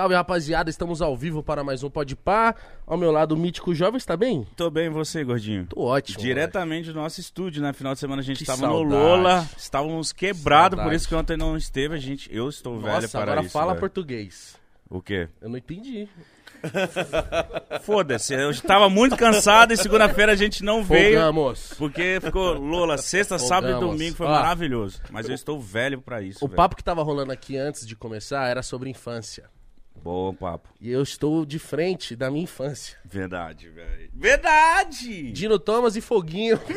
Salve, rapaziada. Estamos ao vivo para mais um Pode Pá. Ao meu lado, o Mítico Jovem. Está bem? Tô bem, você, gordinho? Tô ótimo. Diretamente do nosso estúdio, né? Final de semana a gente estava no. Lola, estávamos quebrados, por isso que ontem não esteve. A gente, eu estou velho Nossa, para agora isso. fala velho. português. O quê? Eu não entendi. Foda-se, eu estava muito cansado e segunda-feira a gente não veio. Folgamos. Porque ficou Lola, sexta, sábado e domingo, foi Ó. maravilhoso. Mas eu estou velho pra isso. O velho. papo que tava rolando aqui antes de começar era sobre infância. Bom papo. E eu estou de frente da minha infância. Verdade, velho. Verdade! Dino Thomas e Foguinho.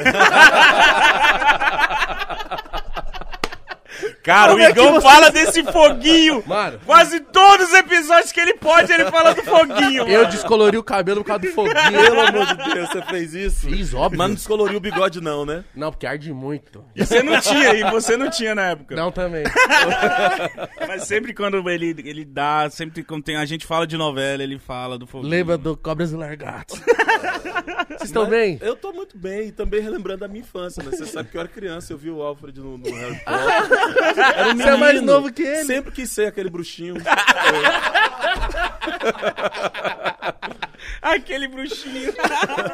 Cara, Como o é Igão você- fala desse foguinho. Mano. Quase todos os episódios que ele pode, ele fala do foguinho. Eu descolori o cabelo por causa do Foguinho. Pelo amor de Deus, você fez isso? Fiz, óbvio. Mas não descoloriu o bigode não, né? Não, porque arde muito. E você não tinha, e você não tinha na época. Não, também. Mas sempre quando ele, ele dá, sempre quando tem, a gente fala de novela, ele fala do foguinho. Lembra do Cobras e Largatos. Vocês estão bem? Eu tô muito bem, e também relembrando a minha infância, né? Você sabe que eu era criança, eu vi o Alfred no, no Harry Potter. Era um Você é mais novo que ele. Sempre quis ser aquele bruxinho. Aquele bruxinho.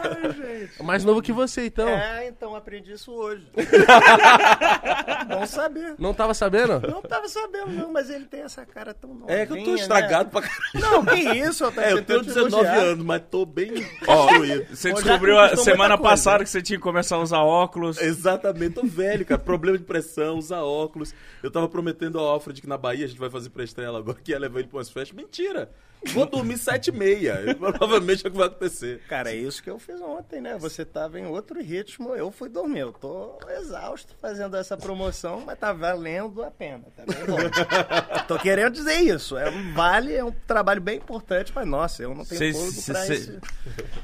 Mais novo que você, então. É, então aprendi isso hoje. Bom saber. Não tava sabendo? Não tava sabendo, não, mas ele tem essa cara tão nova. É que eu tô estragado pra caralho. Não, que isso, eu É, eu tenho tentando te 19 elogiar. anos, mas tô bem construído. Você Pô, já descobriu a semana passada que você tinha que começar a usar óculos. Exatamente, tô velho, cara. Problema de pressão, usar óculos. Eu tava prometendo ao Alfred que na Bahia a gente vai fazer pré-estrela agora, que ia levar ele pra umas festas. Mentira! Vou dormir sete e meia. Provavelmente é o que vai acontecer. Cara, é isso que eu fiz ontem, né? Você tava em outro ritmo, eu fui dormir. Eu tô exausto fazendo essa promoção, mas tá valendo a pena. Tá bem bom. tô querendo dizer isso. É um vale, é um trabalho bem importante, mas nossa, eu não tenho Cê- fôlego cê- pra cê- esse...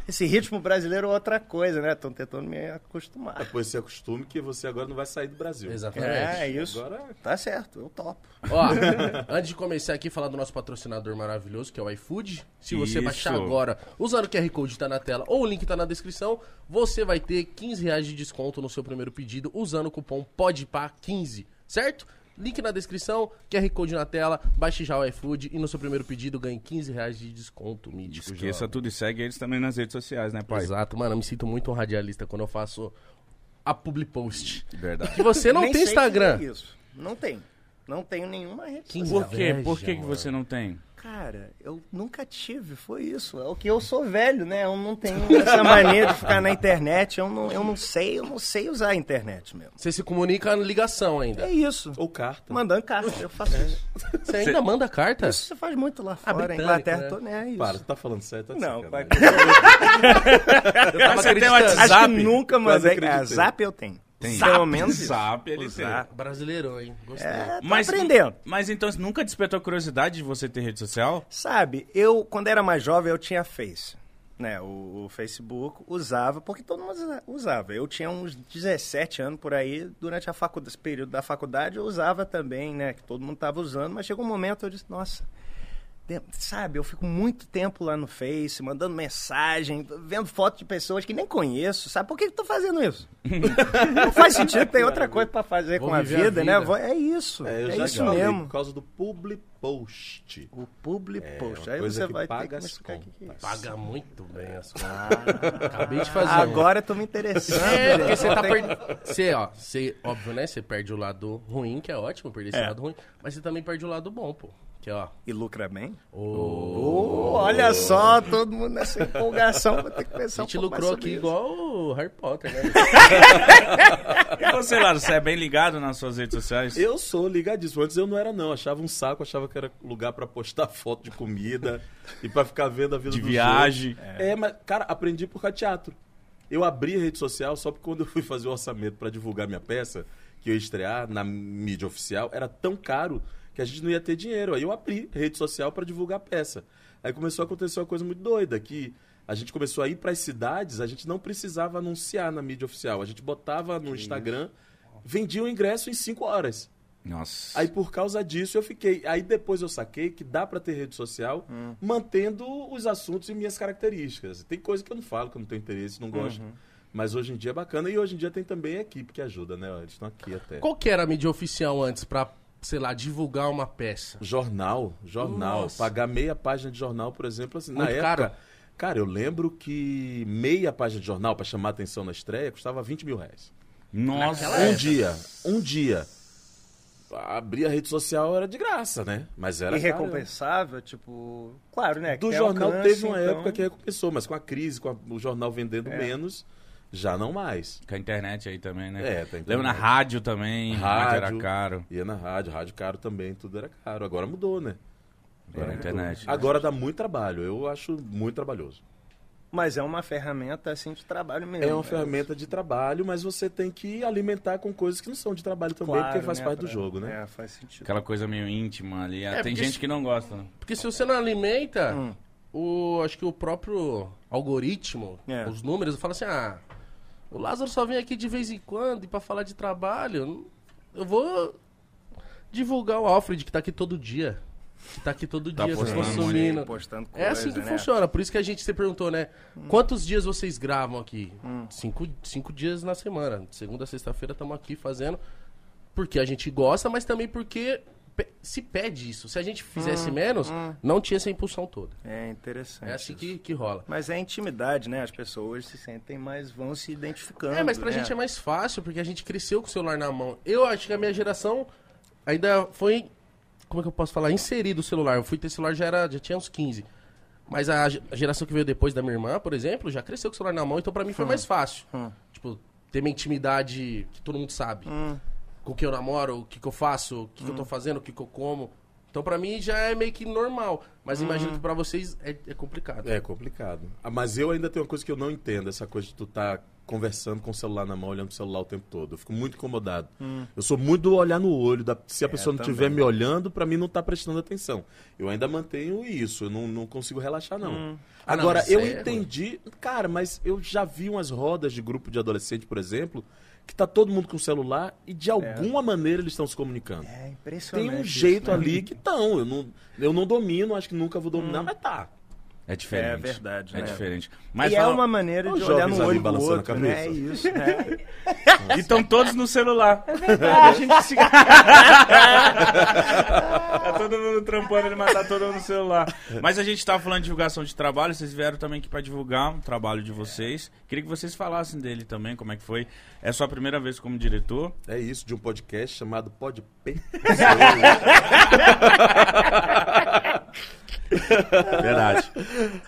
esse ritmo brasileiro é outra coisa, né? Estão tentando me acostumar. Depois se acostume que você agora não vai sair do Brasil. Exatamente. É, isso. Agora Tá certo, eu topo. Ó, antes de começar aqui, falar do nosso patrocinador maravilhoso, que é o iFood. Se você Isso. baixar agora, usando o QR Code tá na tela ou o link tá na descrição, você vai ter 15 reais de desconto no seu primeiro pedido usando o cupom PODPA15, certo? Link na descrição, QR Code na tela, baixe já o iFood e no seu primeiro pedido ganhe 15 reais de desconto mítico. Esqueça jovem. tudo e segue eles também nas redes sociais, né, pai? Exato, mano, eu me sinto muito um radialista quando eu faço a public post. Verdade. Que você não Nem tem sei Instagram. dizer Isso. Não tem. Não tenho nenhuma rede social. Por quê? Por que, que você não tem? Cara, eu nunca tive, foi isso. É o que eu sou velho, né? Eu não tenho essa mania de ficar na internet. Eu não, eu não sei, eu não sei usar a internet mesmo. Você se comunica na ligação ainda. É isso. ou carta. Mandando carta, eu faço isso. Você ainda manda carta? Isso você faz muito lá fora, britânica, Inglaterra, né? tô, né? É isso. Para, tu tá falando sério? Tá Não, sacanagem. tava Você tem. WhatsApp? Acho que nunca mandei. É, zap eu tenho. Tem. Pelo menos. Zap, ele tem. Zap. Brasileirão, hein? Gostei. É, tô Mas, aprendendo. mas então nunca despertou a curiosidade de você ter rede social? Sabe, eu, quando era mais jovem, eu tinha Face. Né, o, o Facebook usava, porque todo mundo usa- usava. Eu tinha uns 17 anos por aí, durante a faculdade, esse período da faculdade, eu usava também, né? Que todo mundo estava usando, mas chegou um momento eu disse, nossa, sabe, eu fico muito tempo lá no Face, mandando mensagem, vendo fotos de pessoas que nem conheço, sabe? Por que que eu tô fazendo isso? Não faz sentido, tem outra coisa para fazer Vou com a viver a vida, né? vida. Vou- É isso, É, é isso falei, mesmo. Por causa do public post. O public É, post. Aí você que vai ter paga que explicar o que que é isso. Paga muito bem as coisas. Acabei de fazer. Agora eu tô me interessando. É, porque né? você tá perdendo. Você, ó, você, óbvio, né? Você perde o lado ruim, que é ótimo, perder esse É. lado ruim. Mas você também perde o lado bom, pô. Que, ó. E lucra bem? O... Oh, olha só, todo mundo nessa empolgação. Vou ter que A pensar um gente mais lucrou sobre aqui isso. igual o Harry Potter, né? Você, Laro, você é bem ligado nas suas redes sociais? Eu sou ligadíssimo. Antes eu não era, não. Achava um saco, achava que era lugar pra postar foto de comida e pra ficar vendo a vida De viagem. outros. É. mas, cara, aprendi por causa de teatro. Eu abri a rede social só porque quando eu fui fazer o orçamento pra divulgar minha peça, que eu ia estrear na mídia oficial, era tão caro que a gente não ia ter dinheiro. Aí eu abri rede social pra divulgar a peça. Aí começou a acontecer uma coisa muito doida, que a gente começou a ir pras cidades, a gente não precisava anunciar na mídia oficial. A gente botava no Instagram, vendia o ingresso em cinco horas. Nossa. Aí por causa disso eu fiquei. Aí depois eu saquei que dá pra ter rede social mantendo os assuntos e minhas características. Tem coisa que eu não falo, que eu não tenho interesse, não gosto. Mas hoje em dia é bacana. E hoje em dia tem também a equipe que ajuda, né? Eles estão aqui até. Qual que era a mídia oficial antes pra sei lá, divulgar uma peça? Jornal, jornal. Nossa. Pagar meia página de jornal, por exemplo, assim, na Muito época. caro? Cara, eu lembro que meia página de jornal pra chamar atenção na estreia custava 20 mil reais. Nossa. um dia, um dia. Abrir a rede social era de graça, né? Mas era E caro. recompensável, tipo. Claro, né? que Do jornal alcance, teve uma então- época que recompensou, mas com a crise, com a- o jornal vendendo É. menos, já não mais. Com a internet aí também, né? É, tá Lembra na rádio também, rádio, era Rádio. caro. Ia na rádio, rádio caro também, tudo era caro. Agora mudou, né? Agora a internet. Agora dá muito trabalho, eu acho muito trabalhoso. Mas é uma ferramenta assim de trabalho mesmo. É uma né? ferramenta de trabalho, mas você tem que alimentar com coisas que não são de trabalho também, Claro, porque faz né, parte do jogo, né? É, faz sentido. Aquela coisa meio íntima ali. Ah, É, Tem gente se- que não gosta, né? Porque se você não alimenta, Hum. o, acho que o próprio algoritmo, É. os números, fala assim, ah, o Lázaro só vem aqui de vez em quando e pra falar de trabalho, eu vou divulgar o Alfred que tá aqui todo dia. Que tá aqui todo Tá dia, postando consumindo. postando É assim que coisa, né? funciona, por isso que a gente se perguntou, né? Quantos dias vocês gravam aqui? Hum. Cinco, cinco dias na semana. De segunda a sexta-feira estamos aqui fazendo. Porque a gente gosta, mas também porque se pede isso. Se a gente Hum, fizesse menos, não tinha essa impulsão toda. É interessante. É assim isso. que, que rola. Mas é intimidade, né? As pessoas se sentem mais, vão se identificando. É, mas pra né? gente é mais fácil, porque a gente cresceu com o celular na mão. Eu acho que a minha geração ainda foi, como é que eu posso falar, inserido o celular. Eu fui ter celular já, era, já tinha uns 15. Mas a, a geração que veio depois da minha irmã, por exemplo, já cresceu com o celular na mão, então pra mim foi mais fácil. Hum. Tipo, ter minha intimidade que todo mundo sabe. Hum. Com o que eu namoro, o que, que eu faço, o que, que eu tô fazendo, o que, que eu como. Então pra mim já é meio que normal. Mas imagino que pra vocês é, é complicado. É complicado. Ah, Mas eu ainda tenho uma coisa que eu não entendo, essa coisa de tu tá conversando com o celular na mão, olhando pro celular o tempo todo. Eu fico muito incomodado. Eu sou muito do olhar no olho. da- se a pessoa não estiver me olhando, pra mim não tá prestando atenção. Eu ainda mantenho isso, eu não, não consigo relaxar, não. Ah, não, Agora, mas eu é entendi... Cara, mas eu já vi umas rodas de grupo de adolescente, por exemplo, que tá todo mundo com o celular e de alguma maneira eles estão se comunicando. É impressionante. Tem um isso, jeito né? ali que estão. Eu não, eu não domino, acho que nunca vou dominar, mas tá. É diferente. É verdade, É né? diferente. Mas e é fala- uma maneira de olhar no olho do balançando a outro, né? É isso, né? E estão todos no celular. É verdade, a gente se... tá todo mundo trampando ele, mas tá todo mundo no celular. Mas a gente tava falando de divulgação de trabalho, vocês vieram também aqui pra divulgar o trabalho de vocês. Queria que vocês falassem dele também, como é que foi. É sua primeira vez como diretor. É isso, de um podcast chamado Pode P. Verdade.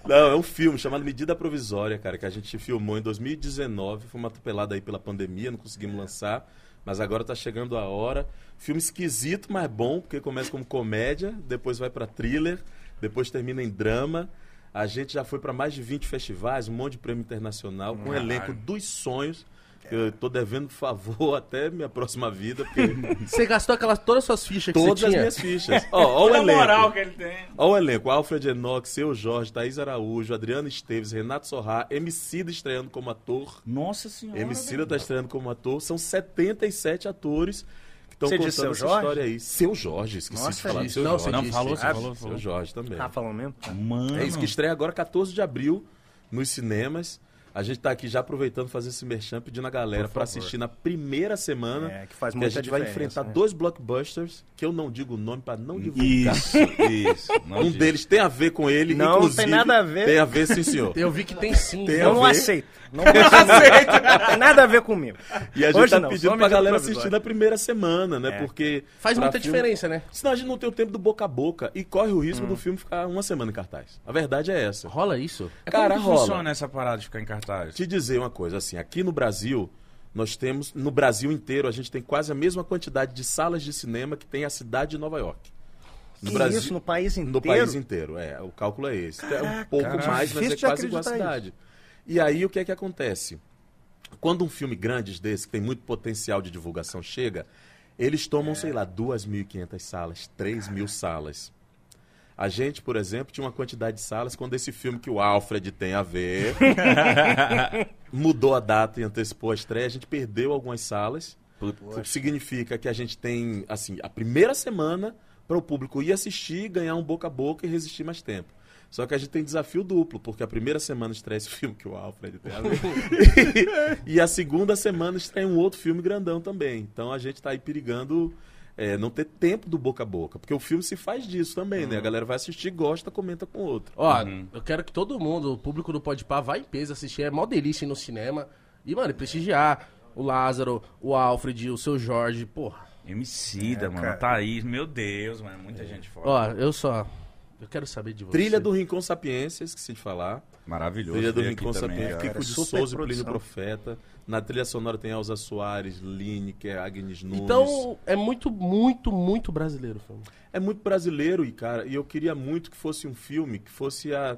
Não, é um filme chamado Medida Provisória, cara, que a gente filmou em 2019. Foi uma atropelada aí pela pandemia, não conseguimos lançar. Mas agora tá chegando a hora. Filme esquisito, mas bom, porque começa como comédia, depois vai pra thriller, depois termina em drama. A gente já foi pra mais de 20 festivais, um monte de prêmio internacional, com um elenco dos sonhos. Eu tô devendo favor até minha próxima vida, porque Você gastou aquelas, todas as suas fichas que todas você as tinha? minhas fichas. Ó, ó o Olha a elenco. moral que ele tem. Olha o elenco, Alfred Enoch, Seu Jorge, Thaís Araújo, Adriano Esteves, Renato Sorrá, Emicida estreando como ator. Nossa senhora. Emicida tá estreando como ator. São 77 atores que estão contando Seu essa Jorge? história aí. Seu Jorge, esqueci Nossa, de falar do. Seu Não, Jorge. você Não, falou, você Ah, falou, Seu falou. Jorge também. Ah, falou mesmo? Mano. É isso que estreia agora 14 de abril nos cinemas. A gente tá aqui já aproveitando fazer esse merchan, pedindo a galera para assistir na primeira semana. É, que faz que a muita gente vai enfrentar né? dois blockbusters, que eu não digo o nome para não divulgar. Isso, isso. Não Um diz. deles tem a ver com ele, Não, inclusive. tem nada a ver. Tem a ver, sim, senhor. Eu vi que tem sim. Tem Eu não aceito. Não aceito. Não tem nada a ver comigo. E a gente Hoje tá não, pedindo pra galera assistir na primeira semana, né? É. Porque. Faz muita filme- diferença, né? Senão a gente não tem o tempo do boca a boca e corre o Hum. risco do filme ficar uma semana em cartaz. A verdade é essa. Rola isso? É Cara, como que rola. funciona essa parada de ficar em cartaz? Te dizer uma coisa, assim, aqui no Brasil, nós temos, no Brasil inteiro, a gente tem quase a mesma quantidade de salas de cinema que tem a cidade de Nova York. No Que isso, no país inteiro? No país inteiro, é. O cálculo é esse. é um pouco Caraca, mais, mas é quase igual a cidade. E aí, o que é que acontece? Quando um filme grande desse, que tem muito potencial de divulgação, chega, eles tomam, sei lá, 2.500 salas, 3.000 salas. A gente, por exemplo, tinha uma quantidade de salas quando esse filme que o Alfred tem a ver mudou a data e antecipou a estreia, a gente perdeu algumas salas. O que significa que a gente tem, assim, a primeira semana para o público ir assistir, ganhar um boca a boca e resistir mais tempo. Só que a gente tem desafio duplo, porque a primeira semana estreia esse filme que o Alfred tem a ver. e, a segunda semana estreia um outro filme grandão também. Então a gente está aí perigando é, não ter tempo do boca a boca. Porque o filme se faz disso também, Uhum. né? A galera vai assistir, gosta, comenta com o outro. Ó, eu quero que todo mundo, o público do Podpah, vá em peso assistir. É mó delícia ir no cinema. E, mano, prestigiar o Lázaro, o Alfred, o seu Jorge. Porra. Emicida, É, mano. cara. Thaís, meu Deus, mano. Muita gente foda. Ó, eu só. Eu quero saber de você. Trilha do Rincon Sapiência, esqueci de falar. Maravilhoso. Trilha do Rincon também, Sapiência, cara. Kiko de Souza e Plínio. Profeta. Na trilha sonora tem Elza Soares, Lineker, Agnes Nunes. Então, é muito, muito, muito brasileiro o filme. É muito brasileiro e, cara, e eu queria muito que fosse um filme que fosse a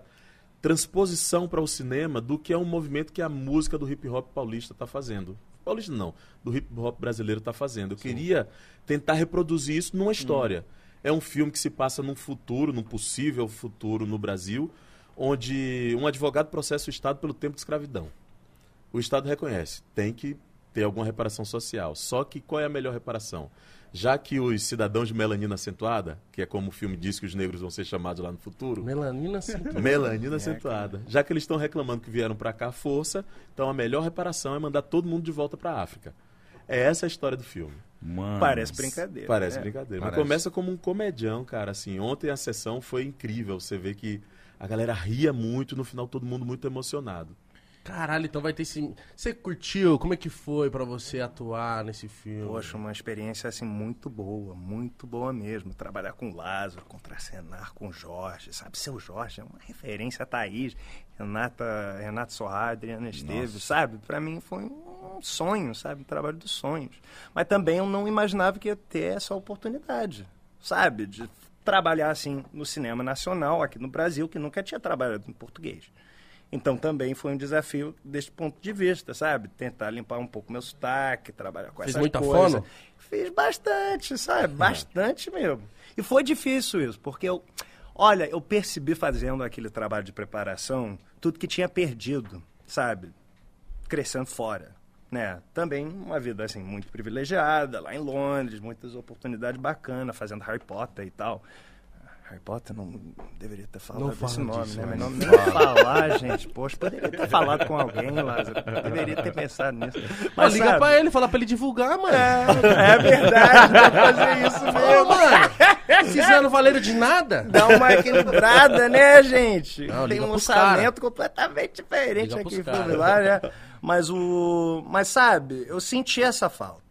transposição para o cinema do que é um movimento que a música do hip hop paulista está fazendo. Paulista não, do hip hop brasileiro está fazendo. Eu queria tentar reproduzir isso numa história. É um filme que se passa num futuro, num possível futuro no Brasil, onde um advogado processa o Estado pelo tempo de escravidão. O Estado reconhece, tem que ter alguma reparação social. Só que qual é a melhor reparação? Já que os cidadãos de melanina acentuada, que é como o filme diz que os negros vão ser chamados lá no futuro, Melanina sim. melanina acentuada. Já que eles estão reclamando que vieram para cá à força, então a melhor reparação é mandar todo mundo de volta para a África. É essa a história do filme. Mano. Parece brincadeira. Parece é. brincadeira. Parece. Mas começa como um comedião, cara. Assim, ontem a sessão foi incrível. Você vê que a galera ria muito, no final todo mundo muito emocionado. Caralho, então vai ter esse. Você curtiu? Como é que foi pra você atuar nesse filme? Poxa, uma experiência assim muito boa, muito boa mesmo. Trabalhar com o Lázaro, contracenar com o Jorge, sabe? Seu Jorge é uma referência a Thaís, Renata, Renato Sorra, Adriana Esteves, sabe? Pra mim foi um sonho, sabe? Um trabalho dos sonhos. Mas também eu não imaginava que ia ter essa oportunidade, sabe? De trabalhar assim no cinema nacional aqui no Brasil, que nunca tinha trabalhado em português. Então também foi um desafio desse ponto de vista, sabe? Tentar limpar um pouco meu sotaque, trabalhar com essas muita coisas. fono? Fiz bastante, sabe? Bastante mesmo. E foi difícil isso, porque eu. Olha, eu percebi fazendo aquele trabalho de preparação tudo que tinha perdido, sabe? Crescendo fora. Né? Também uma vida assim muito privilegiada, lá em Londres, muitas oportunidades bacanas, fazendo Harry Potter e tal. Harry Potter não deveria ter falado Não desse nome, disso, né? Mas não nem falar, gente. Poxa, poderia ter falado com alguém, Lázaro. Deveria ter pensado nisso. Mas liga sabe, pra ele, fala pra ele divulgar, mano. É, é verdade, vou fazer isso Ô, mesmo. mano, vocês não valeram de nada? Dá uma equilibrada, né, gente? Não, Tem um orçamento completamente diferente Liga aqui em. Fumilar, né? Mas o. Mas sabe, eu senti essa falta.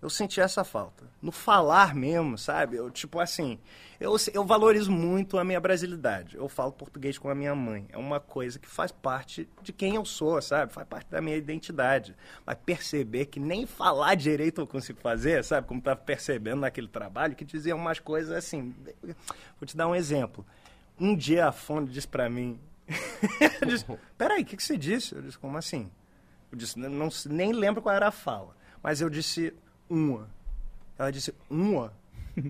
Eu senti essa falta. No falar mesmo, sabe? Eu, tipo assim, eu, eu valorizo muito a minha brasilidade. Eu falo português com a minha mãe. É uma coisa que faz parte de quem eu sou, sabe? Faz parte da minha identidade. Mas perceber que nem falar direito eu consigo fazer, sabe? Como tava percebendo naquele trabalho, que dizia umas coisas assim. Vou te dar um exemplo. Um dia a Fone disse pra mim. disse, Peraí, o que, que você disse? Eu disse, como assim? Eu disse, "Não- não, nem lembro qual era a fala. Mas eu disse uma. Ela disse, uma?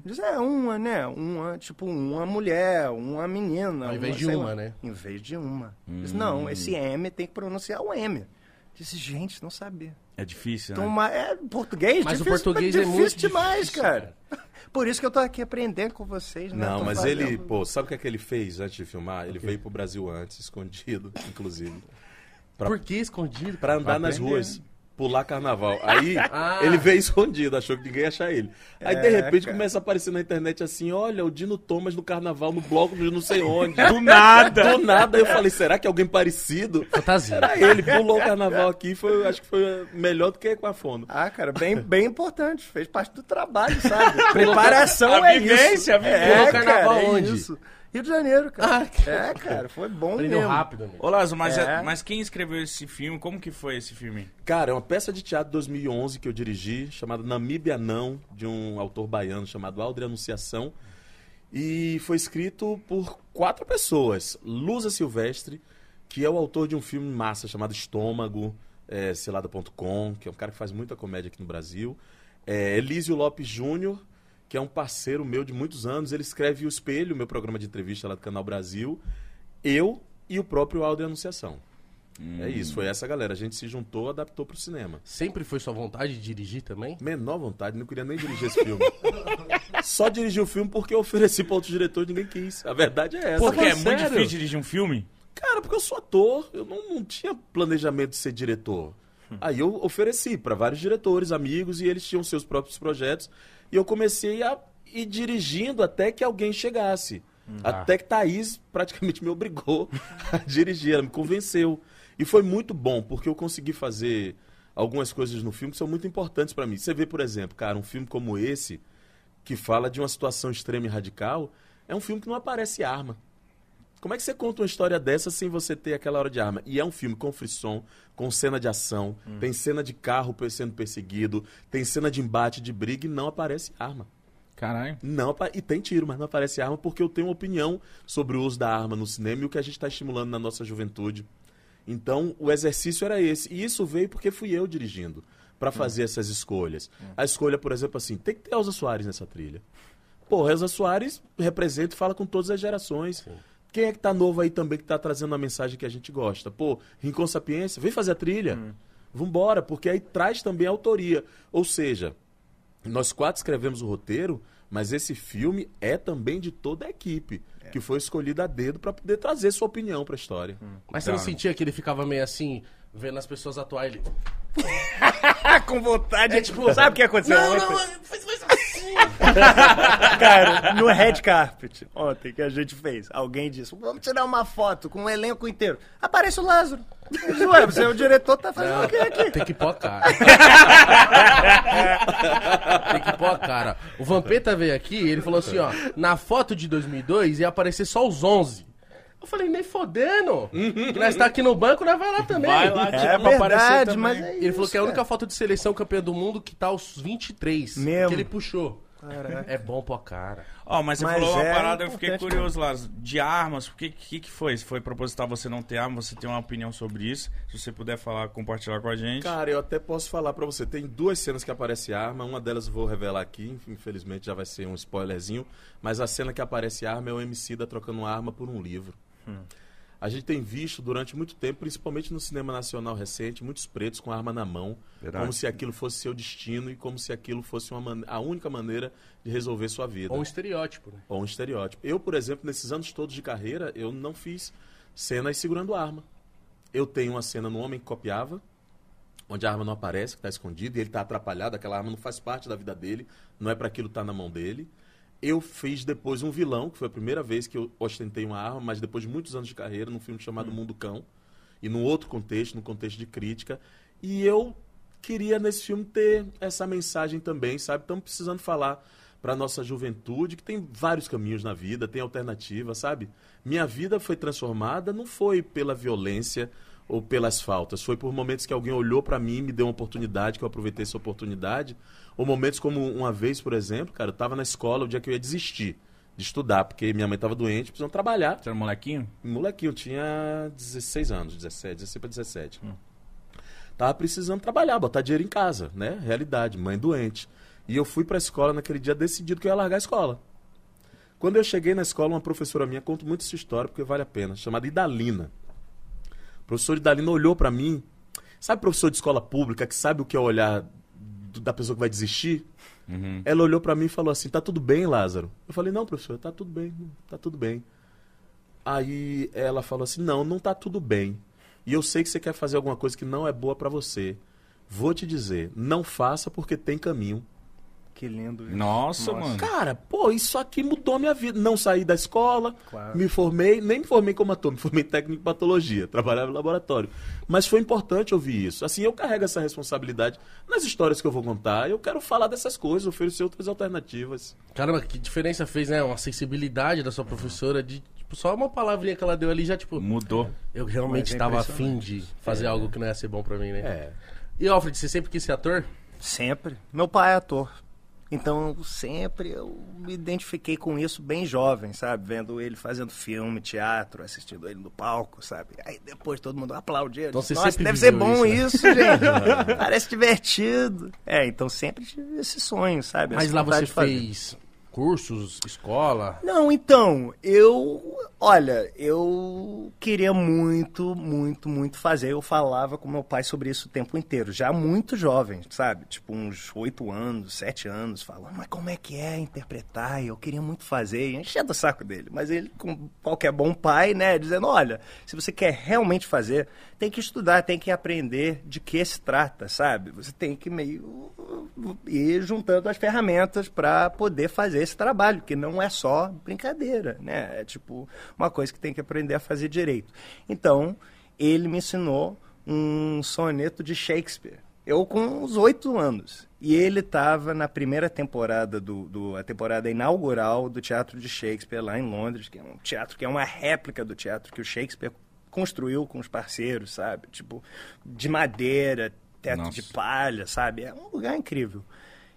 Disse, é, uma, né? Uma, tipo, uma mulher, uma menina. Ao invés de sei uma, lá. né? Em vez de uma. Eu Disse, não, esse M tem que pronunciar o M. Disse, gente, não sabia. É difícil, né? Então, uma- é português, Mas o difícil, português mas é difícil muito demais, difícil, cara. Por isso que eu tô aqui aprendendo com vocês, né? Não, mas fazendo- ele, pô, sabe o que, é que ele fez antes de filmar? Ele veio pro Brasil antes, escondido, inclusive. Pra, Por que escondido? pra andar Pra nas ruas, pular carnaval. Aí Ah. ele veio escondido, achou que ninguém ia achar ele. Aí de É, repente cara. começa a aparecer na internet assim: olha, o Dino Thomas no carnaval, no bloco de não sei onde. Do nada! Do nada, eu falei, será que é alguém parecido? Fantasia. Era ele, pulou o carnaval aqui, foi, acho que foi melhor do que com a fono. Ah, cara, bem, bem importante. Fez parte do trabalho, sabe? Preparação A é vivência, isso. a vivência. É, Pulou carnaval cara, é onde? isso. Rio de Janeiro, cara. Ah, que- É, cara, foi bom Aprendeu mesmo. rápido, né? Ô, Lázaro, mas, É. mas quem escreveu esse filme? Como que foi esse filme? Cara, é uma peça de teatro de 2011 que eu dirigi, chamada Namíbia Não, de um autor baiano chamado Aldre Anunciação. E foi escrito por quatro pessoas. Lusa Silvestre, que é o autor de um filme massa chamado Estômago, é, Selada.com, que é um cara que faz muita comédia aqui no Brasil. É, Elísio Lopes Júnior, que é um parceiro meu de muitos anos. Ele escreve O Espelho, meu programa de entrevista lá do Canal Brasil. Eu e o próprio Aldre Anunciação. É isso, foi essa galera. A gente se juntou, adaptou pro cinema. Sempre foi sua vontade de dirigir também? Menor vontade, não queria nem dirigir esse filme. Só dirigi o filme porque eu ofereci pra outros diretores e ninguém quis. A verdade é essa. Porque é falando muito sério? difícil dirigir um filme? Cara, porque eu sou ator, eu não, não tinha planejamento de ser diretor. Aí eu ofereci para vários diretores, amigos, e eles tinham seus próprios projetos. E eu comecei a ir dirigindo até que alguém chegasse. Até que Thaís praticamente me obrigou a dirigir, ela me convenceu. E foi muito bom, porque eu consegui fazer algumas coisas no filme que são muito importantes para mim. Você vê, por exemplo, cara, um filme como esse, que fala de uma situação extrema e radical, é um filme que não aparece arma. Como é que você conta uma história dessa sem você ter aquela hora de arma? E é um filme com frisson, com cena de ação, tem cena de carro sendo perseguido, tem cena de embate, de briga e não aparece arma. Caralho. Não, e tem tiro, mas não aparece arma porque eu tenho uma opinião sobre o uso da arma no cinema e o que a gente está estimulando na nossa juventude. Então, o exercício era esse. E isso veio porque fui eu dirigindo para fazer essas escolhas. A escolha, por exemplo, assim, tem que ter Elza Soares nessa trilha. Pô, Elza Soares representa e fala com todas as gerações. Quem é que tá novo aí também que tá trazendo uma mensagem que a gente gosta? Pô, Rincon Sapiência, vem fazer a trilha. Vambora, porque aí traz também a autoria. Ou seja, nós quatro escrevemos o roteiro, mas esse filme é também de toda a equipe, que foi escolhida a dedo para poder trazer sua opinião para a história. Mas você não sentia que ele ficava meio assim, vendo as pessoas atuar ele. com vontade. É tipo, sabe o que aconteceu Não, ontem? não, faz, faz. Cara, no Red Carpet, ontem que a gente fez, alguém disse: vamos tirar uma foto com o elenco inteiro. Aparece o Lázaro. Ué, você é o diretor, tá fazendo o quê aqui? Tem que pôr a cara. Tem que pôr a cara. O Vampeta veio aqui e ele falou assim, ó, na foto de 2002 ia aparecer só os 11. Eu falei, nem fodendo. Que nós tá aqui no banco, nós vai lá também. Vai lá, É tipo, pra aparecer verdade, também. mas é ele falou que é a única foto de seleção campeã do mundo que tá aos 23. Mesmo? Que ele puxou. Caraca. É bom pôr a cara. Ó, mas você Mas falou uma é parada, eu fiquei curioso lá. De armas, o que, que que foi? Foi proposital você não ter arma, você tem uma opinião sobre isso? Se você puder falar, compartilhar com a gente. Cara, eu até posso falar pra você. Tem duas cenas que aparece arma. Uma delas eu vou revelar aqui. Infelizmente já vai ser um spoilerzinho. Mas a cena que aparece arma é o MC da trocando uma arma por um livro. A gente tem visto durante muito tempo, principalmente no cinema nacional recente, muitos pretos com arma na mão, Verdade. como se aquilo fosse seu destino e como se aquilo fosse uma man- a única maneira de resolver sua vida. Ou um estereótipo, né? Ou um estereótipo. Eu, por exemplo, nesses anos todos de carreira, eu não fiz cenas segurando arma. Eu tenho uma cena no Homem que Copiava, onde a arma não aparece, que está escondida, e ele está atrapalhado, aquela arma não faz parte da vida dele, não é para aquilo estar na mão dele. Eu fiz depois um vilão, que foi a primeira vez que eu ostentei uma arma, mas depois de muitos anos de carreira, num filme chamado Mundo Cão, e num outro contexto, num contexto de crítica. E eu queria nesse filme ter essa mensagem também, sabe? Estamos precisando falar para nossa juventude que tem vários caminhos na vida, tem alternativa, sabe? Minha vida foi transformada não foi pela violência ou pelas faltas, foi por momentos que alguém olhou para mim, me deu uma oportunidade, que eu aproveitei essa oportunidade, ou momentos como uma vez, por exemplo, cara, eu estava na escola o dia que eu ia desistir de estudar, porque minha mãe estava doente, precisando trabalhar. Você era molequinho? Molequinho, eu tinha 16 anos, 17, 16 para 17. Tava precisando trabalhar, botar dinheiro em casa, né? Realidade, mãe doente. E eu fui pra escola naquele dia decidido que eu ia largar a escola. Quando eu cheguei na escola, uma professora minha, conto muito essa história porque vale a pena, chamada Idalina. O professor Idalina olhou pra mim, sabe professor de escola pública que sabe o que é olhar da pessoa que vai desistir? Ela olhou pra mim e falou assim: "Tá tudo bem, Lázaro?" Eu falei: "Não, professor, tá tudo bem, tá tudo bem." Aí ela falou assim: "Não, não tá tudo bem. E eu sei que você quer fazer alguma coisa que não é boa pra você. Vou te dizer, não faça porque tem caminho." Que lindo. isso. Nossa, Nossa. mano. Cara, pô, isso aqui mudou minha vida. Não saí da escola, Claro. me formei, nem me formei como ator, me formei em técnico em patologia, trabalhava no laboratório. Mas foi importante ouvir isso. Assim, eu carrego essa responsabilidade nas histórias que eu vou contar. Eu quero falar dessas coisas, oferecer outras alternativas. Caramba, que diferença fez, né? Uma sensibilidade da sua professora de, tipo, só uma palavrinha que ela deu ali já, tipo, Mudou. eu realmente é estava impressionante. afim de fazer algo que não ia ser bom pra mim, né? É. E Alfred, você sempre quis ser ator? Sempre. Meu pai é ator. Então, sempre eu me identifiquei com isso bem jovem, sabe? Vendo ele fazendo filme, teatro, assistindo ele no palco, sabe? Aí depois todo mundo aplaudia. Então Disse, Nossa, deve ser bom isso, isso, gente. Parece divertido. É, então sempre tive esse sonho, sabe? Mas Essa lá você fez cursos, escola? Não, então, eu. Olha, eu queria muito, muito, muito fazer. Eu falava com meu pai sobre isso o tempo inteiro, já muito jovem, sabe? Tipo, uns oito anos, sete anos, falando, mas como é que é interpretar? Eu queria muito fazer, e enchia do saco dele. Mas ele, com qualquer bom pai, né, dizendo: olha, se você quer realmente fazer, tem que estudar, tem que aprender de que se trata, sabe? Você tem que meio ir juntando as ferramentas para poder fazer esse trabalho, que não é só brincadeira, né? É tipo uma coisa que tem que aprender a fazer direito. Então, ele me ensinou um soneto de Shakespeare. Eu com uns oito anos. E ele estava na primeira temporada, do, do, a temporada inaugural do Teatro de Shakespeare lá em Londres, que é um teatro que é uma réplica do teatro que o Shakespeare construiu com os parceiros, sabe? Tipo, de madeira, teto Nossa. de palha, sabe? É um lugar incrível.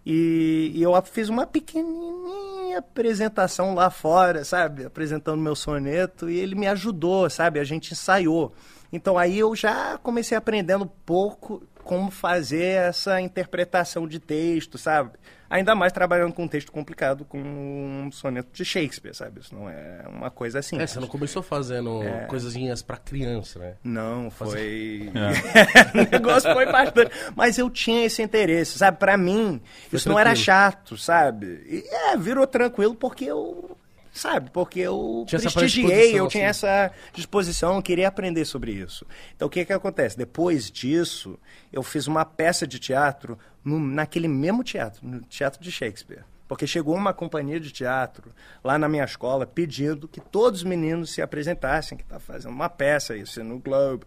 E, e eu fiz uma pequenininha apresentação lá fora, sabe? Apresentando meu soneto e ele me ajudou, sabe? A gente ensaiou. Então aí eu já comecei aprendendo pouco como fazer essa interpretação de texto, sabe? Ainda mais trabalhando com um texto complicado, com um soneto de Shakespeare, sabe? Isso não é uma coisa assim. É, você não começou fazendo coisinhas pra criança, né? Não, foi. o negócio foi bastante. Mas eu tinha esse interesse, sabe? Pra mim, Foi isso não era tranquilo. chato, sabe? E, é, virou tranquilo porque eu. Sabe? Porque eu Tinha prestigiei, eu tinha assim. essa disposição, eu queria aprender sobre isso. Então o que que acontece? Depois disso, eu fiz uma peça de teatro no- naquele mesmo teatro, no Teatro de Shakespeare. Porque chegou uma companhia de teatro lá na minha escola pedindo que todos os meninos se apresentassem, que está fazendo uma peça, isso no Globe.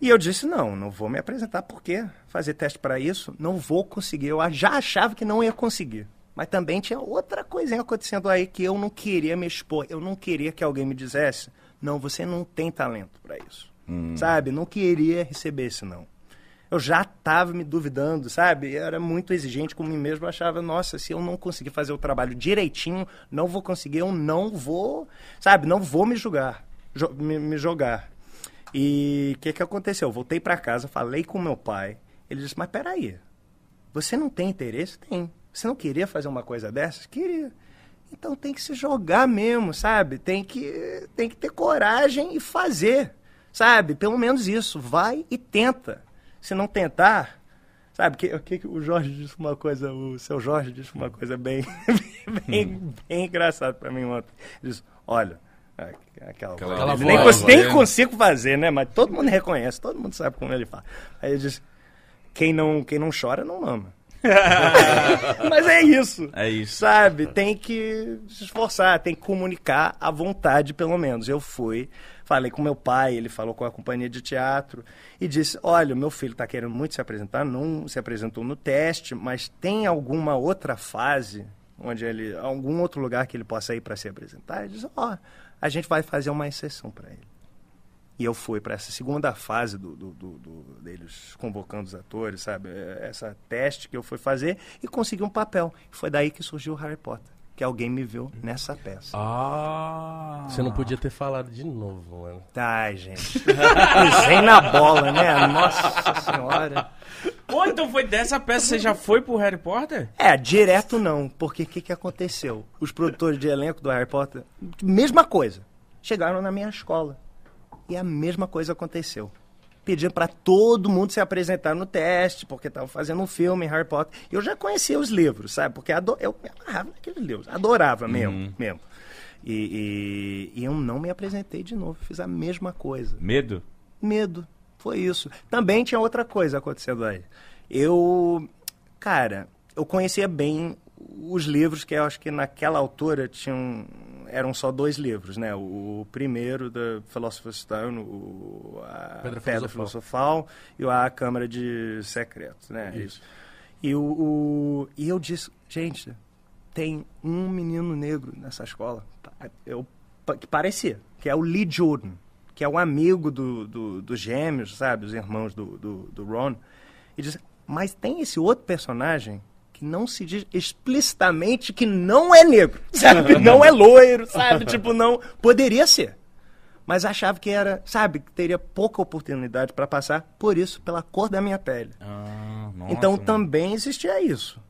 E eu disse, não, não vou me apresentar, por quê? Fazer teste para isso? Não vou conseguir. Eu já achava que não ia conseguir. Mas também tinha outra coisinha acontecendo aí que eu não queria me expor. Eu não queria que alguém me dissesse, não, você não tem talento para isso. Sabe? Não queria receber esse não. Eu já estava me duvidando, sabe? Eu era muito exigente com mim mesmo. Eu achava, nossa, se eu não conseguir fazer o trabalho direitinho, não vou conseguir, eu não vou, sabe? Não vou me julgar, jo- me, me jogar. E o que, que aconteceu? Eu voltei para casa, falei com meu pai. Ele disse, mas peraí, você não tem interesse? Tem. Você não queria fazer uma coisa dessas? Queria. Então tem que se jogar mesmo, sabe? Tem que, tem que ter coragem e fazer, sabe? Pelo menos isso. Vai e tenta. Se não tentar, sabe? Que, que, o Jorge disse uma coisa, o seu Jorge disse uma coisa bem, bem, bem engraçada para mim ontem. Ele disse, olha, aquela, Aquela voz, voz, nem, voz cons- nem consigo fazer, né? Mas todo mundo reconhece, todo mundo sabe como ele fala. Aí ele disse, quem não, quem não chora não mama. Mas é isso. É isso. Sabe? Tem que se esforçar, tem que comunicar à vontade, pelo menos. Eu fui, falei com meu pai, ele falou com a companhia de teatro e disse: Olha, meu filho está querendo muito se apresentar, não se apresentou no teste, mas tem alguma outra fase onde ele. algum outro lugar que ele possa ir para se apresentar? Ele disse: Ó, a gente vai fazer uma exceção para ele. E eu fui para essa segunda fase do, do- do- do- deles convocando os atores, sabe? É, Essa teste que eu fui fazer e consegui um papel. Foi daí que surgiu o Harry Potter, que alguém me viu nessa peça. Ah. Você não podia ter falado de novo, mano. Ai, gente. Pisei na bola, né? Nossa senhora. Pô, então foi dessa peça você já foi pro Harry Potter? É, direto não, porque o que, que aconteceu? Os produtores de elenco do Harry Potter, mesma coisa, chegaram na minha escola. E a mesma coisa aconteceu. Pedindo para todo mundo se apresentar no teste, porque estavam fazendo um filme, Harry Potter. Eu já conhecia os livros, sabe? Porque ado- eu me amarrava naqueles livros, adorava mesmo. mesmo. E, e- e eu não me apresentei de novo, fiz a mesma coisa Medo? medo. Foi isso. Também tinha outra coisa acontecendo aí. Eu, cara, eu conhecia bem os livros que eu acho que naquela altura tinham eram só dois livros, né? O, primeiro da Philosopher's Stone, o, a Pedra Pedra, Filosofal. Filosofal e a Câmara de Secretos, né? Isso. E, o, o- e eu disse, gente, tem um menino negro nessa escola. Eu, que parecia, que é o Lee Jordan, que é o amigo do, do, dos gêmeos, sabe? Os irmãos do, do, do Ron. E diz, mas tem esse outro personagem que não se diz explicitamente que não é negro, sabe? Não é loiro, sabe? Tipo, não... Poderia ser. Mas achava que era, sabe? Que teria pouca oportunidade para passar, por isso, pela cor da minha pele. Ah, nossa. Então mano. também existia isso.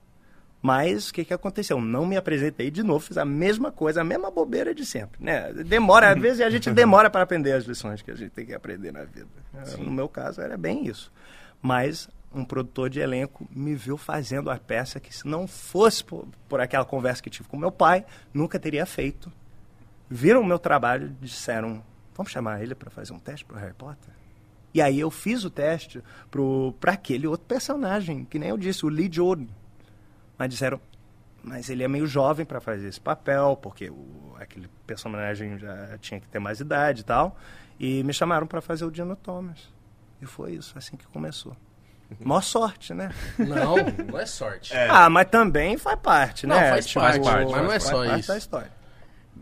Mas o que, que aconteceu? Não me apresentei de novo, fiz a mesma coisa, a mesma bobeira de sempre. Né? Demora, às vezes a gente demora para aprender as lições que a gente tem que aprender na vida. No meu caso, era bem isso. Mas um produtor de elenco me viu fazendo a peça que, se não fosse por, por aquela conversa que tive com meu pai, nunca teria feito. Viram o meu trabalho e disseram: vamos chamar ele para fazer um teste para Harry Potter? E aí eu fiz o teste para aquele outro personagem, que nem eu disse, o Lee Jordan. Mas disseram, mas ele é meio jovem para fazer esse papel, porque o, aquele personagem já tinha que ter mais idade e tal. E me chamaram para fazer o Dino Thomas. E foi isso, assim que começou. Mó sorte, né? Não, não é sorte. Ah, mas também faz parte, Não, né? faz parte, parte, mas não é faz só parte isso. da história.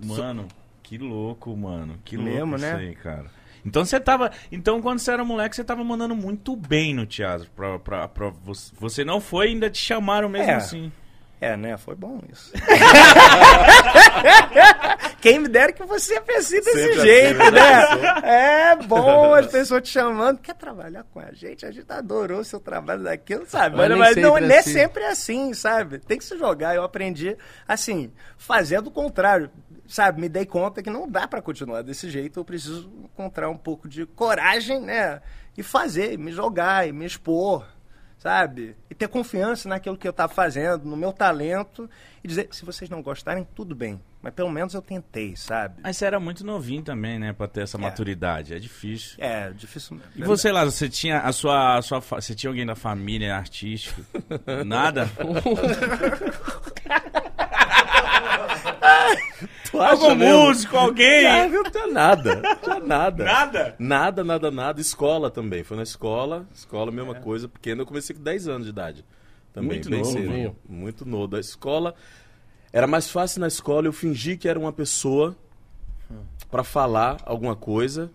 Mano, que louco, mano. Que Mesmo, louco isso né? aí, cara. Então você tava. Então, quando você era moleque, você tava mandando muito bem no teatro. Pra, pra, pra você, você não foi ainda te chamaram mesmo É. assim. É, né? Foi bom isso. Quem me dera que você fosse desse Sempre assim, jeito, né? né? É bom as pessoas te chamando. Quer trabalhar com a gente? A gente adorou o seu trabalho daquilo, sabe? Mas Mas, não, não é assim. sempre assim, sabe? Tem que se jogar. Eu aprendi, assim, fazendo o contrário. Sabe, me dei conta que não dá pra continuar desse jeito. Eu preciso encontrar um pouco de coragem, né? E fazer, me jogar, e me expor sabe? E ter confiança naquilo que eu estava fazendo, no meu talento, e dizer, se vocês não gostarem, tudo bem. Mas pelo menos eu tentei, sabe? Mas você era muito novinho também, né? Pra ter essa É. maturidade. É difícil. É, difícil mesmo. E você lá, você tinha a sua, a sua. fa- Você tinha alguém da família artística? Nada? Tu acha Algum mesmo? músico, alguém? Ah, não tinha nada. Não tinha nada. Nada? Nada, nada, nada. Escola também. Foi na escola. Escola, mesma coisa. Pequeno, eu comecei com 10 anos de idade. Também, Muito bem novo, cedo. viu? Muito novo. Da escola. Era mais fácil na escola eu fingir que era uma pessoa pra falar alguma coisa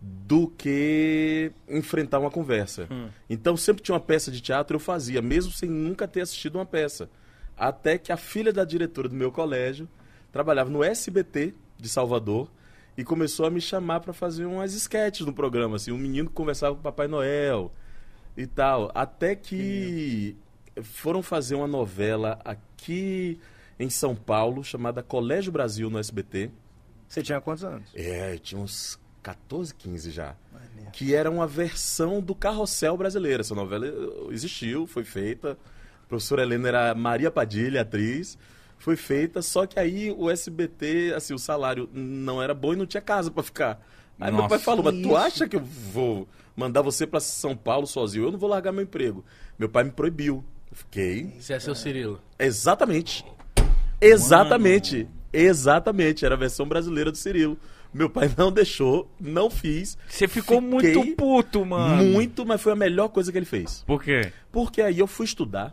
do que enfrentar uma conversa. Então sempre tinha uma peça de teatro eu fazia, mesmo sem nunca ter assistido uma peça. Até que a filha da diretora do meu colégio trabalhava no SBT de Salvador e começou a me chamar para fazer umas sketches no programa, assim, um menino que conversava com o Papai Noel e tal, até que foram fazer uma novela aqui em São Paulo chamada Colégio Brasil no SBT. Você tinha quantos anos? É, eu tinha uns 14, 15 já. Que era uma versão do Carrossel brasileiro. Essa novela eh, existiu, foi feita. A professora Helena era Maria Padilha, atriz. Foi feita, só que aí o SBT, assim, o salário não era bom e não tinha casa pra ficar. Aí meu Nossa. pai falou, mas tu acha que eu vou mandar você pra São Paulo sozinho? Eu não vou largar meu emprego. Meu pai me proibiu. Eu fiquei Você é seu Cirilo. Exatamente. Exatamente. Exatamente. Era a versão brasileira do Cirilo. Meu pai não deixou, não fiz. Você ficou Fiquei muito puto, mano. Muito, mas foi a melhor coisa que ele fez. Por quê? Porque aí eu fui estudar.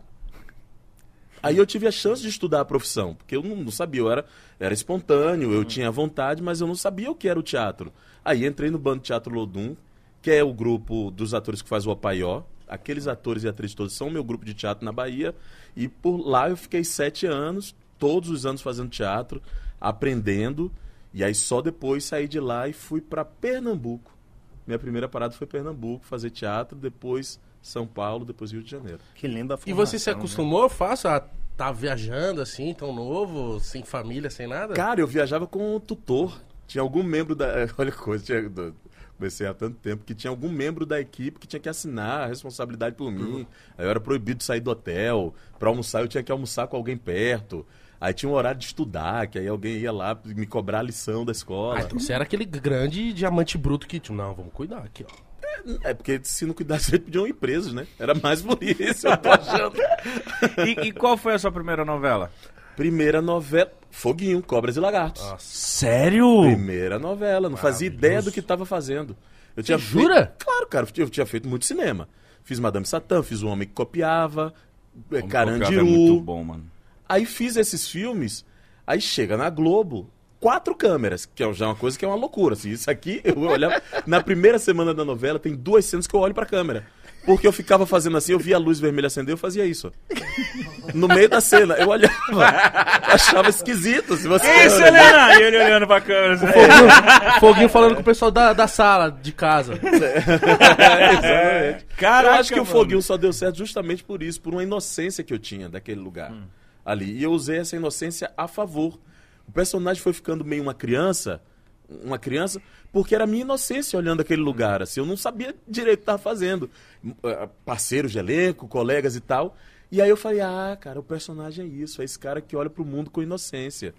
Aí eu tive a chance de estudar a profissão. Porque eu não, não sabia, eu era, era espontâneo, eu tinha vontade, mas eu não sabia o que era o teatro. Aí entrei no Bando Teatro Lodum, que é o grupo dos atores que faz o Apaió. Aqueles atores e atrizes todos são o meu grupo de teatro na Bahia. E por lá eu fiquei sete anos, todos os anos fazendo teatro, aprendendo. E aí só depois saí de lá e fui para Pernambuco. Minha primeira parada foi Pernambuco, fazer teatro, depois São Paulo, depois Rio de Janeiro. Que linda E você se formação, né? acostumou fácil a tá viajando assim, tão novo, sem família, sem nada? Cara, eu viajava com um tutor. Tinha algum membro da. Olha que coisa, tinha, comecei há tanto tempo que tinha algum membro da equipe que tinha que assinar a responsabilidade por mim. Aí eu era proibido de sair do hotel. Pra almoçar, eu tinha que almoçar com alguém perto. Aí tinha um horário de estudar, que aí alguém ia lá me cobrar a lição da escola. Ah, então você era aquele grande diamante bruto que, tipo, não, vamos cuidar aqui, ó. É porque se não cuidasse, eles podiam ir presos, né? Era mais por isso, eu tô achando. E, e qual foi a sua primeira novela? Primeira novela, Foguinho, Cobras e Lagartos. Sério? Primeira novela, não fazia ideia do que estava fazendo. Eu tinha jura? feito- Claro, cara, eu tinha feito muito cinema. Fiz Madame Satã, fiz O Homem que Copiava, é, Como Carandiru. É muito bom, mano. Aí fiz esses filmes, aí chega na Globo, quatro câmeras, que é já uma coisa que é uma loucura. Assim, isso aqui, eu olhava. na primeira semana da novela, tem duas cenas que eu olho pra câmera. Porque eu ficava fazendo assim, eu via a luz vermelha acender, eu fazia isso. No meio da cena, eu olhava. achava esquisito. Se você Isso, Helena! E ele olhando pra câmera. assim. Foguinho, Foguinho falando com o pessoal da, da sala, de casa. Exatamente. Caraca, eu acho que o mano. Foguinho só deu certo justamente por isso, por uma inocência que eu tinha daquele lugar. ali. E eu usei essa inocência a favor. O personagem foi ficando meio uma criança, uma criança, porque era a minha inocência olhando aquele lugar. Assim, eu não sabia direito o que estava fazendo. Eh, Parceiros de elenco, colegas e tal. E aí eu falei, ah, cara, o personagem é isso, é esse cara que olha pro mundo com inocência.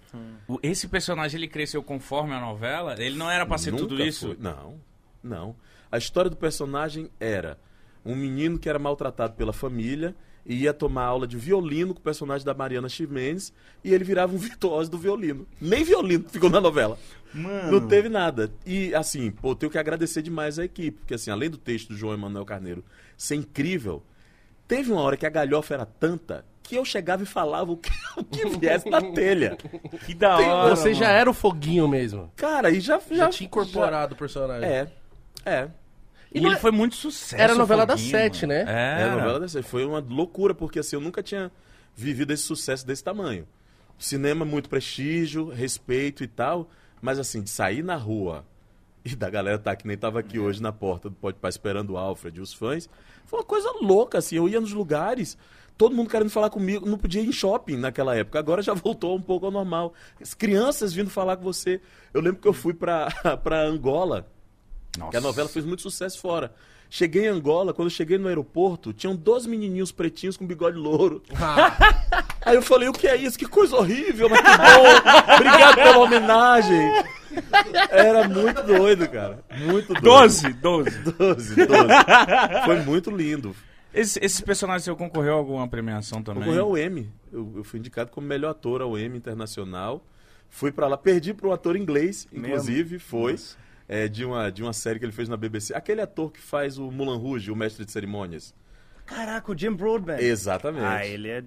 O- Esse personagem, ele cresceu conforme a novela? Ele não era pra ser Nunca tudo isso? foi. Não, não. A história do personagem era um menino que era maltratado pela família e ia tomar aula de violino com o personagem da Mariana Ximenes e ele virava um virtuoso do violino. Nem violino ficou na novela. Mano. Não teve nada. E, assim, pô, tenho que agradecer demais a equipe, porque, assim, além do texto do João Emanuel Carneiro ser incrível, teve uma hora que a galhofa era tanta que eu chegava e falava o que, o que viesse na telha. Que da Tem- hora. Você já mano. era o foguinho mesmo. Cara, e já... Já, tinha incorporado o personagem. já- é, é. E não ele é- foi muito sucesso. Era a novela da Sete, né? É, É, a novela dessa. Foi uma loucura, porque assim, eu nunca tinha vivido esse sucesso desse tamanho. Cinema, muito prestígio, respeito e tal, mas assim, de sair na rua e da galera tá que nem tava aqui hoje na porta do Pode Pá esperando o Alfred e os fãs, foi uma coisa louca, assim, eu ia nos lugares, todo mundo querendo falar comigo, não podia ir em shopping naquela época, agora já voltou um pouco ao normal. As crianças vindo falar com você. Eu lembro que eu fui pra Angola, Nossa. que a novela fez muito sucesso fora. Cheguei em Angola, quando eu cheguei no aeroporto, tinham dois menininhos pretinhos com bigode louro. Ah, Aí eu falei, o que é isso? Que coisa horrível, mas que bom! Obrigado pela homenagem! Era muito doido, cara. Muito doido. Doze, doze. 12, 12. Foi muito lindo. Esse, esse personagem seu concorreu a alguma premiação também? Concorreu ao M. Eu, eu fui indicado como melhor ator ao M Internacional. Fui pra lá, perdi para um ator inglês, inclusive, foi. É, de, uma, de uma série que ele fez na BBC. Aquele ator que faz o Mulan Rouge, o mestre de cerimônias. Caraca, o Jim Broadbent. Exatamente. Ah, ele é...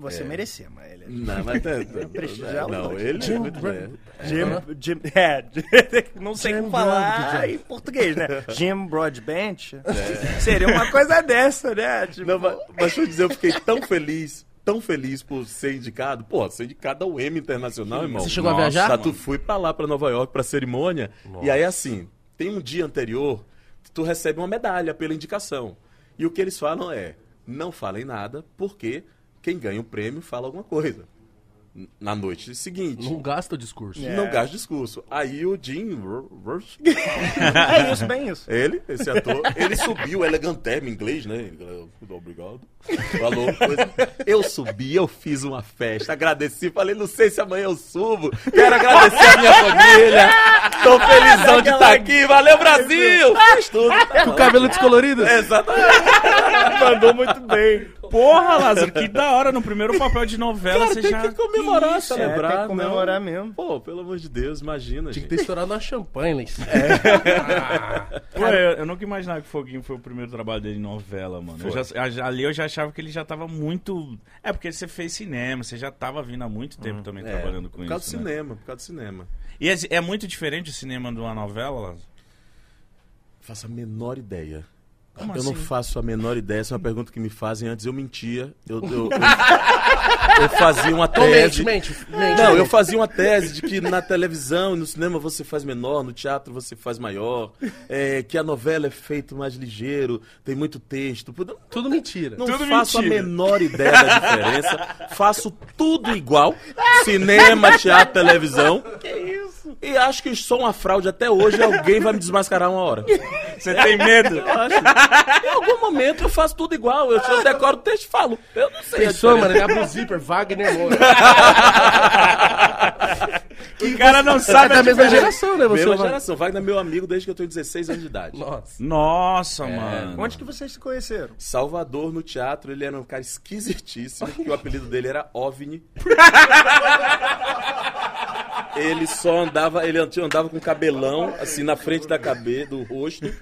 Você É. merecia, mas ele é... Não, mas é, prestigiar não, hoje. ele é muito bem. Jim, Jim, é, não sei Jim como falar Broadbent. em português, né? Jim Broadbent seria uma coisa dessa, né? Tipo, Não, mas, mas deixa eu dizer, eu fiquei tão feliz, tão feliz por ser indicado. Pô, ser indicado ao M Internacional, irmão. Você chegou a Nossa, viajar? Tá, tu fui pra lá, pra Nova York, pra cerimônia. E aí, assim, tem um dia anterior que tu recebe uma medalha pela indicação. E o que eles falam é, não falem nada, porque quem ganha o prêmio fala alguma coisa. Na noite seguinte. Não gasta o discurso. É. Não gasta discurso. Aí o Jim... é isso, bem isso. Ele, esse ator, ele subiu elegantérrimo em inglês, né? Obrigado. Falou coisa. Eu subi, eu fiz uma festa, agradeci, falei, não sei se amanhã eu subo. Quero agradecer a minha família. Tô felizão de estar aqui. Valeu, Brasil! Fez tudo. Tá Com o cabelo descolorido? Exatamente. Mandou muito bem. Porra, Lázaro, que da hora. No primeiro papel de novela Cara, você tem já... que comemorar, isso? É, celebrar. tem que comemorar não. mesmo. Pô, pelo amor de Deus, imagina, Tinha que ter estourado na champanhe, Lens. Pô, eu, eu nunca imaginava que Foguinho foi o primeiro trabalho dele em novela, mano. Eu já- ali eu já achava que ele já tava muito. É porque você fez cinema, você já tava vindo há muito tempo também É, trabalhando com por causa isso. do né? cinema, por causa do cinema. E é, é muito diferente o cinema de uma novela, Lázaro? Faço a menor ideia. Como eu assim? não faço a menor ideia. Essa é uma pergunta que me fazem antes. Eu mentia. Eu, eu, eu- eu fazia uma Então mente, tese. mente. mente. Não, eu fazia uma tese de que na televisão e no cinema você faz menor, no teatro você faz maior, é, que a novela é feito mais ligeiro, tem muito texto. Tudo mentira. não Tudo faço mentira. a menor ideia da diferença. faço tudo igual. Cinema, teatro, televisão. Que isso? E acho que sou uma fraude até hoje e alguém vai me desmascarar uma hora. Você tem medo? Eu acho. Em algum momento eu faço tudo igual. Eu, eu decoro o texto e falo. Eu não sei. Pessoa, diferença. mano, ele abre o zíper, Wagner Moura. o cara não É sabe da a mesma geração, né? Você Mesma geração. Wagner é meu amigo desde que eu tenho 16 anos de idade. Nossa. Nossa, mano. Onde que vocês se conheceram? Salvador, no teatro, ele era um cara esquisitíssimo, que o apelido dele era OVNI. ele só andava, ele andava com cabelão, assim, na frente da cabeça, do rosto,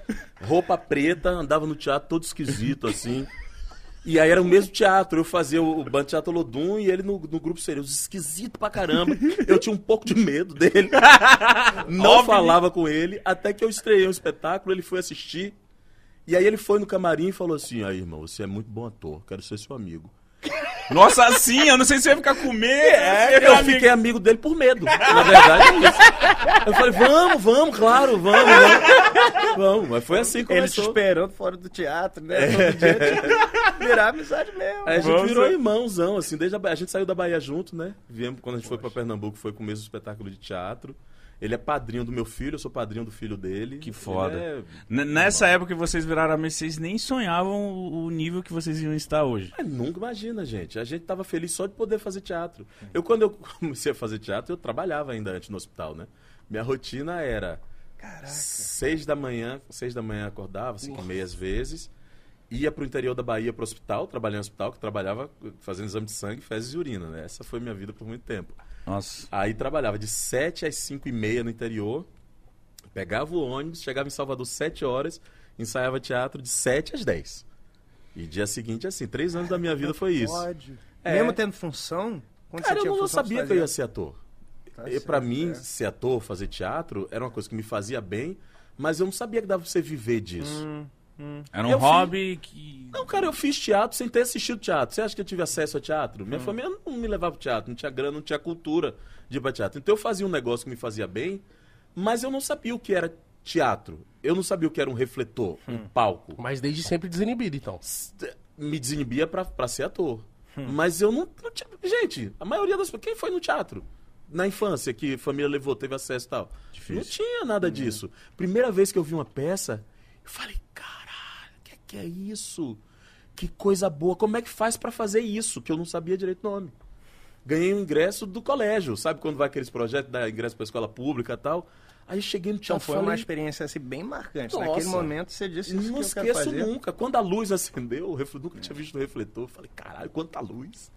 roupa preta, andava no teatro todo esquisito, assim. E aí era o mesmo teatro, eu fazia o, Band Teatro Lodum e ele no, no grupo Serios, esquisito pra caramba. Eu tinha um pouco de medo dele. Não falava com ele, até que eu estreiei um espetáculo, ele foi assistir. E aí ele foi no camarim e falou assim: Aí, irmão, você é muito bom ator, quero ser seu amigo. Nossa, assim, eu não sei se eu ia ficar com medo. É, eu ficar fiquei amigo dele por medo. Na verdade é isso. Eu falei, vamos, vamos, claro, vamos, vamos. Vamos, mas foi assim que Ele te começou. esperando fora do teatro, né? Todo dia tinha virar amizade mesmo. Aí a gente Vamos virou ser- irmãozão, assim, desde a Bahia. A gente saiu da Bahia junto, né? Viemos quando a gente foi pra Pernambuco, foi com o mesmo espetáculo de teatro. Ele é padrinho do meu filho, eu sou padrinho do filho dele. Que foda. É- Nessa época que vocês viraram amigos, vocês nem sonhavam o nível que vocês iam estar hoje. Mas nunca imagina, gente. A gente tava feliz só de poder fazer teatro. Eu, quando eu comecei a fazer teatro, eu trabalhava ainda antes no hospital, né? Minha rotina era seis da manhã, seis da manhã acordava, cinco e meia às vezes, ia pro interior da Bahia pro hospital, trabalhei no hospital, que trabalhava fazendo exame de sangue, fezes e urina, né? Essa foi minha vida por muito tempo. Nossa. Aí trabalhava de 7 às 5 e meia no interior, pegava o ônibus, chegava em Salvador 7 horas, ensaiava teatro de 7 às 10. E dia seguinte, assim, três anos da minha vida foi isso. Pode. É. Mesmo tendo função, quando Cara, você eu tinha não sabia que eu ia ser ator. Tá e pra certo, mim, é. ser ator, fazer teatro, era uma coisa que me fazia bem, mas eu não sabia que dava pra você viver disso. Hum, Era um Eu hobby que. Não, cara, eu fiz teatro sem ter assistido teatro. Você acha que eu tive acesso a teatro? Hum. Minha família não me levava pro teatro, não tinha grana, não tinha cultura de ir pra teatro. Então eu fazia um negócio que me fazia bem, mas eu não sabia o que era teatro. Eu não sabia o que era um refletor, Hum. um palco. Mas desde sempre desinibido, então. Me desinibia pra, pra ser ator. Hum. Mas eu não, não tinha. Gente, a maioria das pessoas. Quem foi no teatro? Na infância, que a família levou, teve acesso e tal. Não tinha Hum. nada disso. Primeira vez que eu vi uma peça, eu falei, caralho, o que, é isso? Que coisa boa. Como é que faz pra fazer isso? Que eu não sabia direito o nome. Ganhei um ingresso do colégio. Sabe quando vai aqueles projetos da ingresso pra escola pública e tal? Aí cheguei no Então teatro foi uma falei, experiência assim, bem marcante. Nossa. Naquele momento você disse isso não que eu quero esqueço fazer. nunca. Quando a luz acendeu, o nunca tinha visto o refletor. Eu falei, caralho, quanta luz.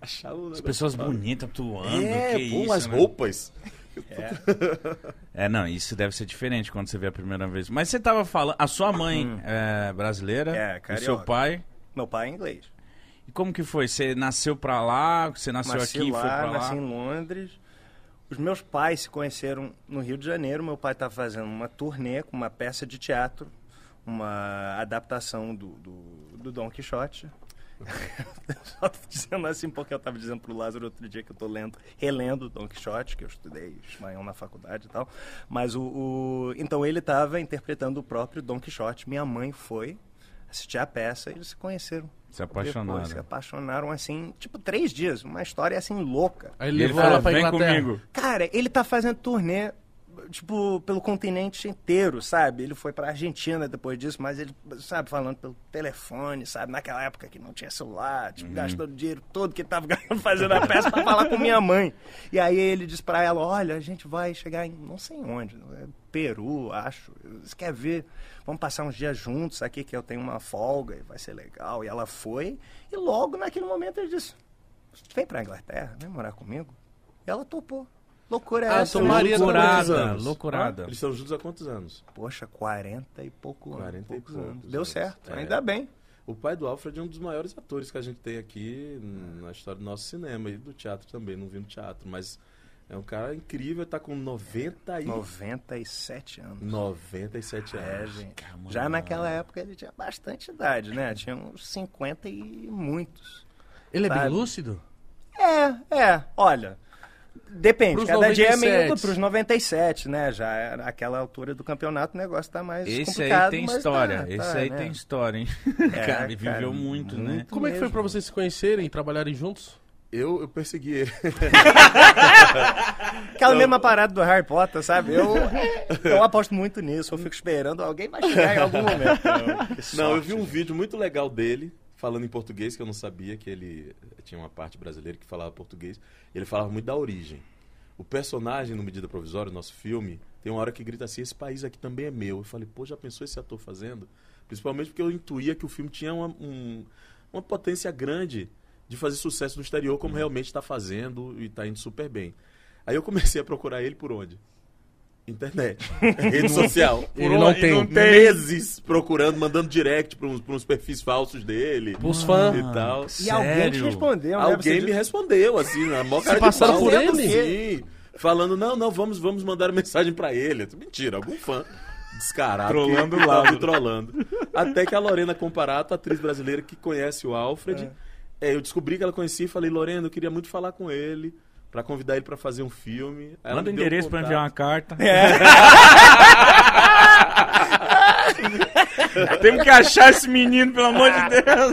Achava um As pessoas bonitas atuando. É, que pô, isso, as né? roupas. É, não, isso deve ser diferente quando você vê a primeira vez. Mas você tava falando. A sua mãe é brasileira? É, O carioca. seu pai. Meu pai é inglês. E como que foi? Você nasceu pra lá? Você nasceu nasci aqui e lá, foi pra nasci lá? em Londres. Os meus pais se conheceram no Rio de Janeiro. Meu pai estava fazendo uma turnê com uma peça de teatro, uma adaptação do, do, do Dom Quixote. Só tô dizendo assim porque eu estava dizendo pro Lázaro outro dia que eu tô lendo, relendo Dom Quixote, que eu estudei espanhol na faculdade e tal. Mas o, o- então ele estava interpretando o próprio Dom Quixote. Minha mãe foi assistir a peça e eles se conheceram. Se apaixonaram. Depois se apaixonaram assim, tipo, três dias. Uma história assim louca. Aí ele ele levou ela pra vem comigo. Cara, ele tá fazendo turnê, tipo, pelo continente inteiro, sabe? Ele foi pra Argentina depois disso, mas ele, sabe, falando pelo telefone, sabe? Naquela época que não tinha celular, tipo, gastando o dinheiro todo que ele tava fazendo a peça pra falar com minha mãe. E aí ele disse pra ela, olha, a gente vai chegar em não sei onde, é Peru, acho. Você quer ver? Vamos passar uns dias juntos aqui, que eu tenho uma folga e vai ser legal. E ela foi, e logo naquele momento ele disse, vem pra Inglaterra, vem morar comigo. E ela topou. Loucura é Ah, essa? então Maria Loucurada, loucurada. Eles estão juntos há quantos anos? Poxa, 40 e pouco anos. 40 e poucos poucos anos. Deu certo, É. ainda bem. O pai do Alfred é um dos maiores atores que a gente tem aqui na história do nosso cinema e do teatro também. Não vi no teatro, mas é um cara incrível, tá com 90 e... 97 anos. 97 É, anos. gente. Já naquela época ele tinha bastante idade, né? Tinha uns 50 e muitos. Ele é bem Sabe? lúcido? É, é. Olha, depende. Pros cada dia é meio 97. pros 97, né? Já aquela altura do campeonato, o negócio tá mais Esse complicado. aí tem mas história. tá, Esse tá, aí né? tem história, hein? É, cara, ele cara, viveu muito, né? muito. Como é que foi pra vocês se conhecerem e trabalharem juntos? Eu, eu persegui ele. Aquela mesma parada do Harry Potter, sabe? Eu, eu aposto muito nisso. Eu fico esperando alguém vai chegar em algum momento. Não, eu vi um vídeo muito legal dele, falando em português, que eu não sabia que ele tinha uma parte brasileira que falava português. Ele falava muito da origem. O personagem no Medida Provisória, nosso filme, tem uma hora que grita assim: esse país aqui também é meu. Eu falei, pô, já pensou esse ator fazendo? Principalmente porque eu intuía que o filme tinha uma, um- uma potência grande de fazer sucesso no exterior, como realmente está fazendo e está indo super bem. Aí eu comecei a procurar ele por onde? Internet, rede social. Ele não tem. Meses procurando, mandando direct para uns, pra uns perfis falsos dele Pros fãs. e tal. E alguém te Sério? respondeu, né? Alguém Você me respondeu, assim, na maior cara de passaram pau. por ele? Sim, falando, não, não, vamos, vamos mandar mensagem pra ele. Mentira, algum fã descarado. Trolando lado. me trolando. Até que a Lorena Comparato, atriz brasileira que conhece o Alfred, É, eu descobri que ela conhecia e falei, Lorena, eu queria muito falar com ele, pra convidar ele pra fazer um filme. Aí Manda o endereço pra contato. enviar uma carta. É. Temos que achar esse menino, pelo amor de Deus.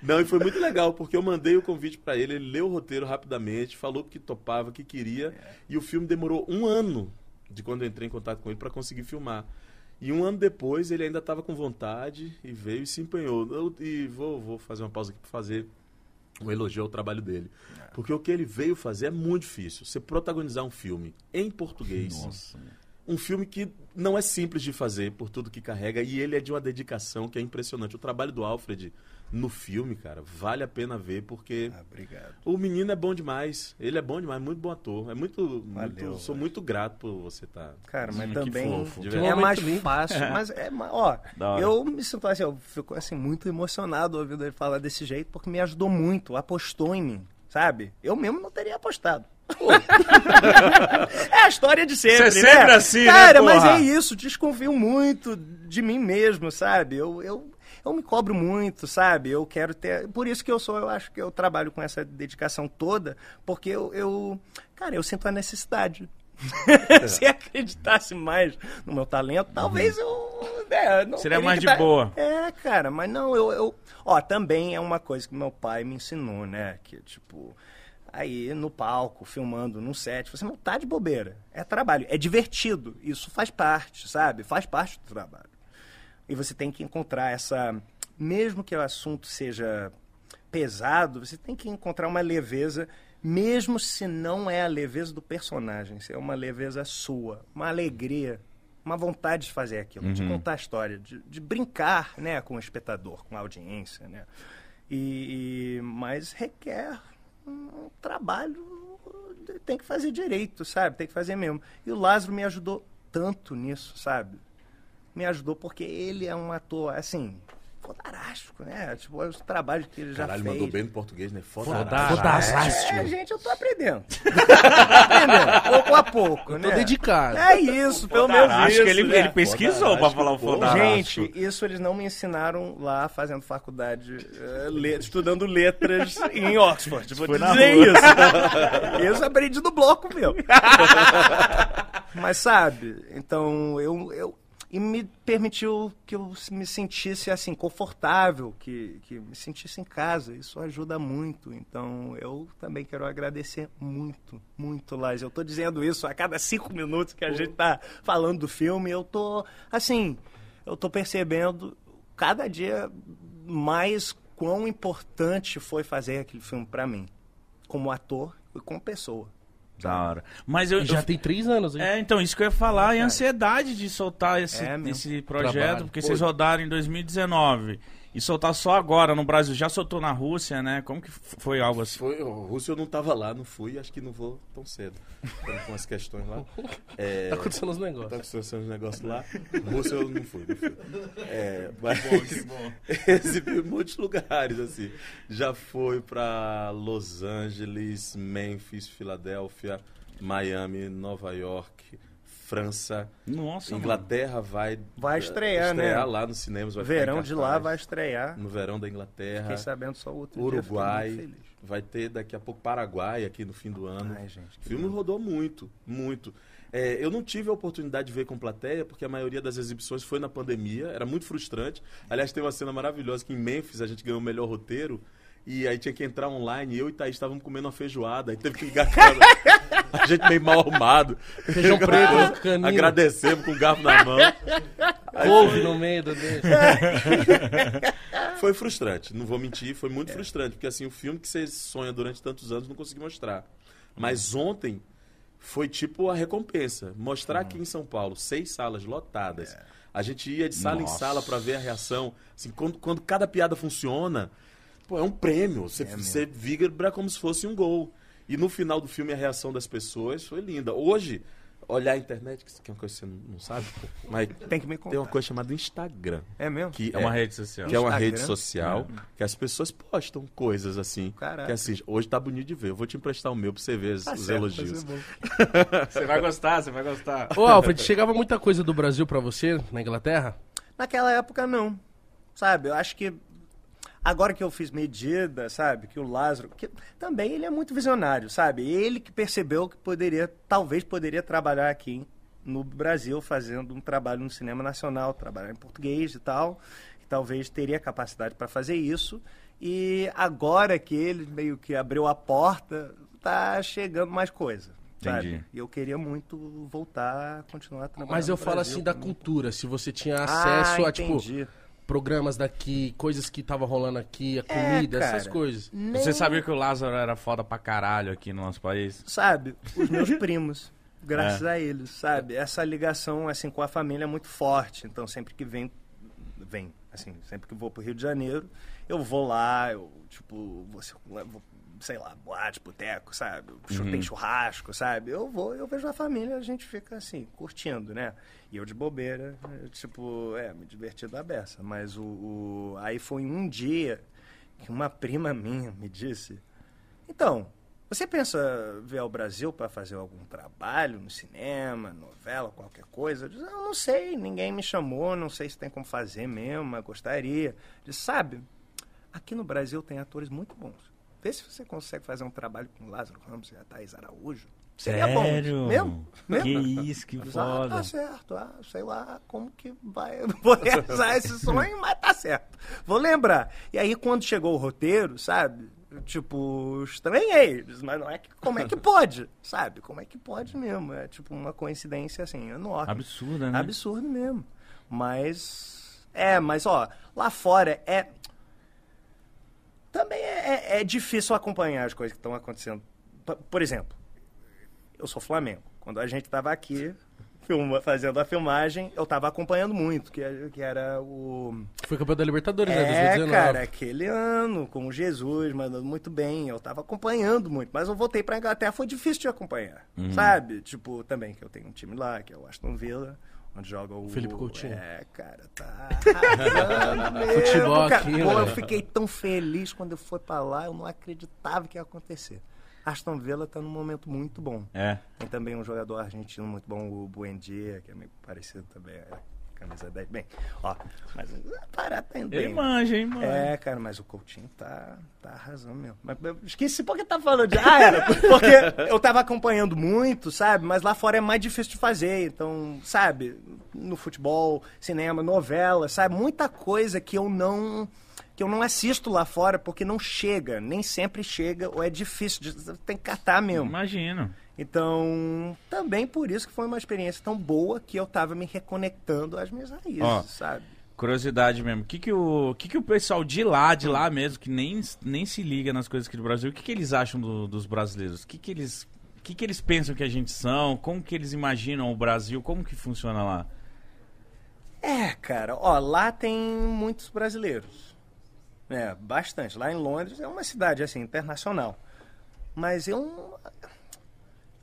Não, e foi muito legal, porque eu mandei o convite pra ele, ele leu o roteiro rapidamente, falou que topava, que queria, e o filme demorou um ano de quando eu entrei em contato com ele pra conseguir filmar. E um ano depois ele ainda estava com vontade e veio e se empenhou. Eu- e vou, vou fazer uma pausa aqui pra fazer um elogio ao trabalho dele. Porque o que ele veio fazer é muito difícil. Você protagonizar um filme em português. Nossa. Um filme que não é simples de fazer por tudo que carrega e ele é de uma dedicação que é impressionante. O trabalho do Alfred no filme, cara, vale a pena ver porque Ah, obrigado. o menino é bom demais. Ele é bom demais, muito bom ator. É muito, Valeu, muito sou muito grato por você tá. estar. Cara, mas que também fofo. É mais lindo. fácil. Mas é, ó, eu me sinto assim, eu fico assim muito emocionado ouvindo ele falar desse jeito porque me ajudou muito, apostou em mim, sabe? Eu mesmo não teria apostado. é a história de sempre, Você é né? sempre assim, né, Cara, mas porra? é isso, desconfio muito de mim mesmo, sabe? Eu, eu, eu me cobro muito, sabe? Eu quero ter. Por isso que eu sou, eu acho que eu trabalho com essa dedicação toda, porque eu, eu cara, eu sinto a necessidade. Se acreditasse mais no meu talento, talvez eu. né, não Seria mais de tá- boa. É, cara, mas não, eu, eu. Ó, também é uma coisa que meu pai me ensinou, né? Que, tipo. Aí no palco, filmando num set, você não tá de bobeira. É trabalho, é divertido. Isso faz parte, sabe? Faz parte do trabalho. E você tem que encontrar essa. Mesmo que o assunto seja pesado, você tem que encontrar uma leveza, mesmo se não é a leveza do personagem, se é uma leveza sua, uma alegria, uma vontade de fazer aquilo, de contar a história, de, de brincar né, com o espectador, com a audiência. Né? E, e- mas requer um trabalho, tem que fazer direito, sabe? Tem que fazer mesmo. E o Lázaro me ajudou tanto nisso, sabe? Me ajudou porque ele é um ator, assim, fodarástico, né? Tipo, os trabalhos que ele já Caralho, fez. mandou bem no português, né? Foda. Fodástico. É, gente, eu tô aprendendo. tô aprendendo, pouco a pouco, Tô né? dedicado. É isso, pelo menos Acho isso, que ele, né? ele pesquisou pra falar o Pô, fodástico. Gente, isso eles não me ensinaram lá fazendo faculdade, eh, le- estudando letras em Oxford. Vou Foi dizer rua. isso. Isso eu aprendi do bloco, meu. Mas sabe, então eu, eu. E me permitiu que eu me sentisse assim, confortável, que, que me sentisse em casa. Isso ajuda muito. Então eu também quero agradecer muito, muito, Laz. Eu tô dizendo isso a cada cinco minutos que a gente tá falando do filme. Eu tô, assim, eu tô percebendo cada dia mais quão importante foi fazer aquele filme pra mim, como ator e como pessoa. Da hora. Mas eu, E já eu- tem três anos, hein? É, então, isso que eu ia falar, e a ansiedade de soltar esse, É esse projeto, Trabalho. porque Pô. vocês rodaram em 2019 e soltar só agora no Brasil, já soltou na Rússia, né? Como que foi algo assim? Foi, o Rússia eu não tava lá, não fui, acho que não vou tão cedo. Com as questões lá. É, Tá acontecendo os tá negócios. acontecendo uns negócios lá. Rússia eu não fui, não fui. É, mas exibi em muitos lugares, assim. Já foi pra Los Angeles, Memphis, Filadélfia, Miami, Nova York, França. Nossa, mano. Inglaterra vai, Vai estrear, estrear né? lá nos cinemas. Vai Verão de lá vai estrear. No verão da Inglaterra. Fiquei sabendo só o outro Uruguai, vai ter daqui a pouco Paraguai aqui no fim do ano. Ai, gente, o filme rodou muito, muito. É, eu não tive a oportunidade de ver com plateia, porque a maioria das exibições foi na pandemia, era muito frustrante. Aliás, tem uma cena maravilhosa que em Memphis a gente ganhou o melhor roteiro. E aí tinha que entrar online, eu e Thaís estávamos comendo uma feijoada, aí teve que ligar a casa. A gente meio mal arrumado. Feijão preto, canino. Agradecemos com o garfo na mão. Couve no meio do dedo. Foi frustrante, não vou mentir, foi muito frustrante, porque assim, o filme que você sonha durante tantos anos não consegui mostrar. Mas ontem foi tipo a recompensa. Mostrar aqui em São Paulo seis salas lotadas. A gente ia de sala Nossa. em sala pra ver a reação. Assim, quando, quando cada piada funciona, pô, é um prêmio. Você, você vibra como se fosse um gol. E no final do filme a reação das pessoas foi linda. Hoje, olhar a internet, que é uma coisa que você não sabe, pô, mas Tem que me contar. tem uma coisa chamada Instagram. É mesmo? Que É uma rede social. que é uma Instagram? rede social que as pessoas postam coisas assim. Caraca. Que assim, hoje tá bonito de ver. Eu vou te emprestar o meu pra você ver os, Tá os certo, elogios. Você vai gostar, você vai gostar. Ô, Alfred, chegava muita coisa do Brasil pra você na Inglaterra? Naquela época, não. Sabe, eu acho que Agora que eu fiz medida, sabe? Que o Lázaro. Que também ele é muito visionário, sabe? Ele que percebeu que poderia, talvez poderia trabalhar aqui no Brasil, fazendo um trabalho no cinema nacional, trabalhar em português e tal. Que talvez teria capacidade para fazer isso. E agora que ele meio que abriu a porta, tá chegando mais coisa. Sabe? Entendi. E eu queria muito voltar a continuar trabalhando. Mas eu no falo Brasil assim da também. cultura, se você tinha acesso ah, a, tipo, entendi. Programas daqui, coisas que tava rolando aqui, a É, comida, essas cara. coisas. Nem- Você sabia que o Lázaro era foda pra caralho aqui no nosso país? sabe, os meus primos, graças É. a eles, sabe? Essa ligação assim com a família é muito forte, então sempre que vem vem, assim, sempre que vou pro Rio de Janeiro, eu vou lá, eu tipo, vou, vou sei lá, boate, boteco, sabe? Chu- Tem churrasco, sabe? Eu vou, eu vejo a família, a gente fica assim, curtindo, né? E eu de bobeira, eu, tipo, é, me diverti da beça, mas o, o aí foi um dia que uma prima minha me disse então, você pensa vir ao Brasil para fazer algum trabalho no cinema, novela, qualquer coisa? Eu disse, eu não sei, ninguém me chamou, não sei se tem como fazer mesmo, mas gostaria. Eu disse, sabe, aqui no Brasil tem atores muito bons. Vê se você consegue fazer um trabalho com Lázaro Ramos e a Thaís Araújo. Seria bom. Mesmo? Mesmo? Que isso, que Eu disse, ah, foda. tá certo, ah, sei lá como que vai vou realizar esse sonho, mas tá certo. Vou lembrar. E aí, quando chegou o roteiro, sabe? Tipo, estranhei, disse, mas não é que, como é que pode, sabe? Como é que pode mesmo? É tipo uma coincidência assim, enorme. Absurda, né? Absurdo mesmo. Mas. É, mas ó, lá fora é. Também é, é- é difícil acompanhar as coisas que estão acontecendo. Por exemplo, eu sou Flamengo. Quando a gente estava aqui filma- fazendo a filmagem, eu estava acompanhando muito, que, que era o. Foi campeão da Libertadores, né? É, 2019. cara, aquele ano, com o Jesus, mandando muito bem. Eu tava acompanhando muito, mas eu voltei pra Inglaterra, foi difícil de acompanhar, Uhum. sabe? Tipo, também que eu tenho um time lá, que é o Aston Villa, onde joga o... Felipe Coutinho. É, cara, tá Futebol cara. aqui, Pô, eu fiquei tão feliz quando eu fui pra lá, eu não acreditava que ia acontecer. Aston Villa tá num momento muito bom. É. Tem também um jogador argentino muito bom, o Buendia, que é meio parecido também. Camisa 10. Bem, ó, mas para indo Ele manja, hein, mano? É, cara, mas o Coutinho tá, tá arrasando mesmo. Mas eu esqueci porque tá falando de. Ah, era. Porque eu tava acompanhando muito, sabe? Mas lá fora é mais difícil de fazer. Então, sabe? No futebol, cinema, novela, sabe? Muita coisa que eu não. Que eu não assisto lá fora porque não chega, nem sempre chega, ou é difícil, de, tem que catar mesmo. Imagino. Então, também por isso que foi uma experiência tão boa que eu tava me reconectando às minhas raízes, Ó, sabe? Curiosidade mesmo. O que, que, o, que, que o pessoal de lá, de lá mesmo, que nem, nem se liga nas coisas aqui do Brasil, o que, que eles acham do- dos brasileiros? O que, que eles. O que, que eles pensam que a gente são? Como que eles imaginam o Brasil? Como que funciona lá? É, cara, ó, lá tem muitos brasileiros. É, bastante. Lá em Londres é uma cidade, assim, internacional. Mas eu.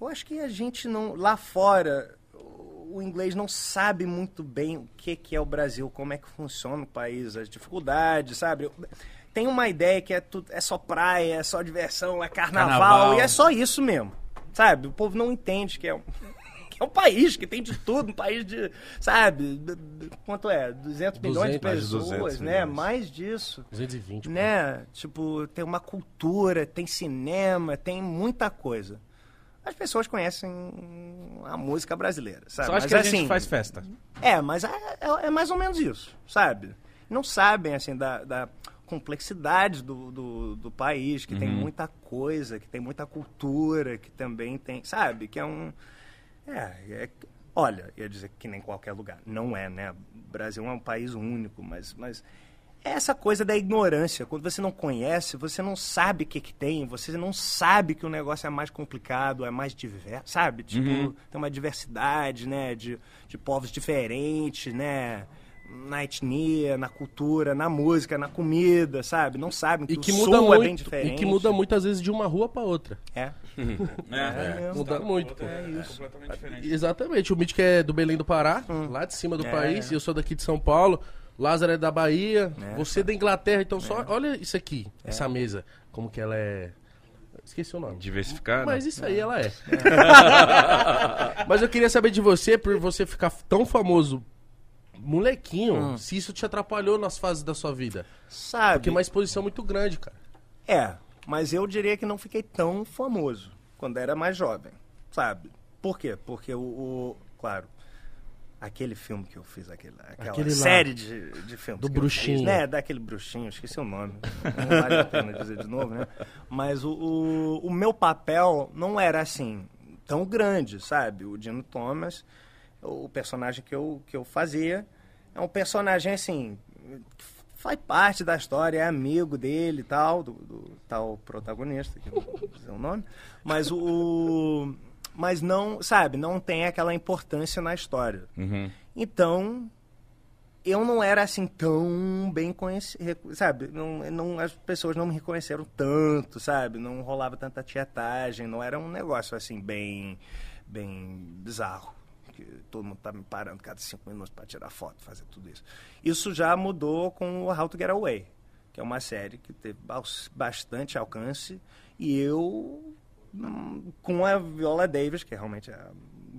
Eu acho que a gente não. Lá fora, o inglês não sabe muito bem o que, que é o Brasil, como é que funciona o país, as dificuldades, sabe? Tem uma ideia que é, tudo, é só praia, é só diversão, é carnaval, Carnaval. e é só isso mesmo. Sabe? O povo não entende que é um, que é um país que tem de tudo, um país de, sabe? Quanto é? 200 milhões de 200, mais de 200 pessoas, né? milhões. Mais disso. 220. pô. Né? Tipo, tem uma cultura, tem cinema, tem muita coisa. As pessoas conhecem a música brasileira, sabe? Só acho Mas, que a assim, gente faz festa. é, mas é, é- é mais ou menos isso, sabe? Não sabem, assim, da, da complexidade do, do, do país, que tem Uhum. muita coisa, que tem muita cultura, que também tem, sabe? Que é um... É, é olha, ia dizer que nem qualquer lugar. Não é, né? O Brasil é um país único, mas... mas é essa coisa da ignorância. Quando você não conhece, você não sabe o que, que tem, você não sabe que o negócio é mais complicado, é mais diverso, sabe? Tipo, Uhum. tem uma diversidade, né? De, de povos diferentes, né? Na etnia, na cultura, na música, na comida, sabe? Não sabem que, E que o muda muito, é bem diferente. e que muda muitas vezes de uma rua pra outra. É. É, mesmo. Muda muito. pô. É isso. completamente diferente. Exatamente. O Mitch que é do Belém do Pará, Hum. lá de cima do É. país, e eu sou daqui de São Paulo. Lázaro é da Bahia, É, você é da Inglaterra, então só olha isso aqui, essa mesa, como que ela é. Esqueci o nome. Diversificado. Mas isso aí ela é. Mas eu queria saber de você, por você ficar tão famoso molequinho, Hum. se isso te atrapalhou nas fases da sua vida. Sabe? Porque é uma exposição muito grande, cara. É, mas eu diria que não fiquei tão famoso quando era mais jovem, sabe? Por quê? Porque o, o- claro, aquele filme que eu fiz, aquele, aquela Aquele série de, de filmes Do bruxinho. fiz, né? Daquele bruxinho, esqueci o nome, não vale a pena dizer de novo, né? Mas o, o, o meu papel não era assim, tão grande, sabe? O Dino Thomas, o personagem que eu, que eu fazia, é um personagem assim, faz parte da história, é amigo dele e tal, do, do tal protagonista, que eu não vou dizer o nome, mas o. Mas não, sabe, não tem aquela importância na história. Uhum. Então, eu não era assim tão bem conhecido, sabe? Não, não, as pessoas não me reconheceram tanto, sabe? Não rolava tanta tietagem, não era um negócio assim bem, bem bizarro. Que todo mundo tá me parando cada cinco minutos para tirar foto, fazer tudo isso. Isso já mudou com o How to Get Away, que é uma série que teve bas- bastante alcance e eu com a Viola Davis, que realmente é a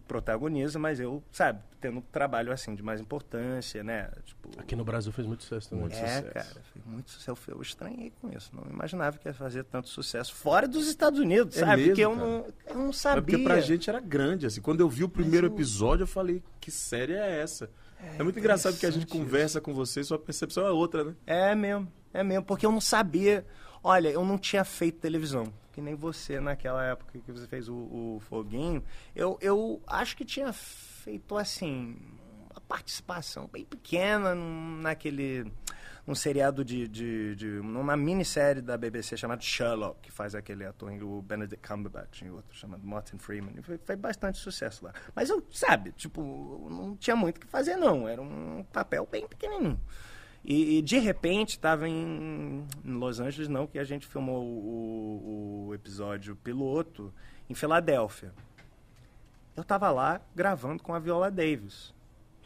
protagonista, mas eu, sabe, tendo um trabalho assim de mais importância, né? Tipo, Aqui no Brasil fez muito sucesso também. Muito é, sucesso. cara, fez muito sucesso. Eu estranhei com isso. Não imaginava que ia fazer tanto sucesso fora dos Estados Unidos, É sabe? mesmo, Porque eu cara? não, eu não É sabia. porque pra gente era grande, assim. Quando eu vi o primeiro o- episódio, eu falei, que série é essa? É, muito engraçado que a gente conversa com você e sua percepção é outra, né? É mesmo, é mesmo, porque eu não sabia. Olha, eu não tinha feito televisão, que nem você naquela época que você fez o, o Foguinho. Eu, eu acho que tinha feito assim, uma participação bem pequena naquele. num seriado de, de, de. numa minissérie da BBC chamada Sherlock, que faz aquele ator, o Benedict Cumberbatch, e outro chamado Martin Freeman. Foi, foi bastante sucesso lá. Mas eu, sabe, tipo, não tinha muito o que fazer, não. Era um papel bem pequenininho. E, e, de repente estava em, em Los Angeles, não, que a gente filmou o, o episódio piloto em Filadélfia. Eu estava lá gravando com a Viola Davis.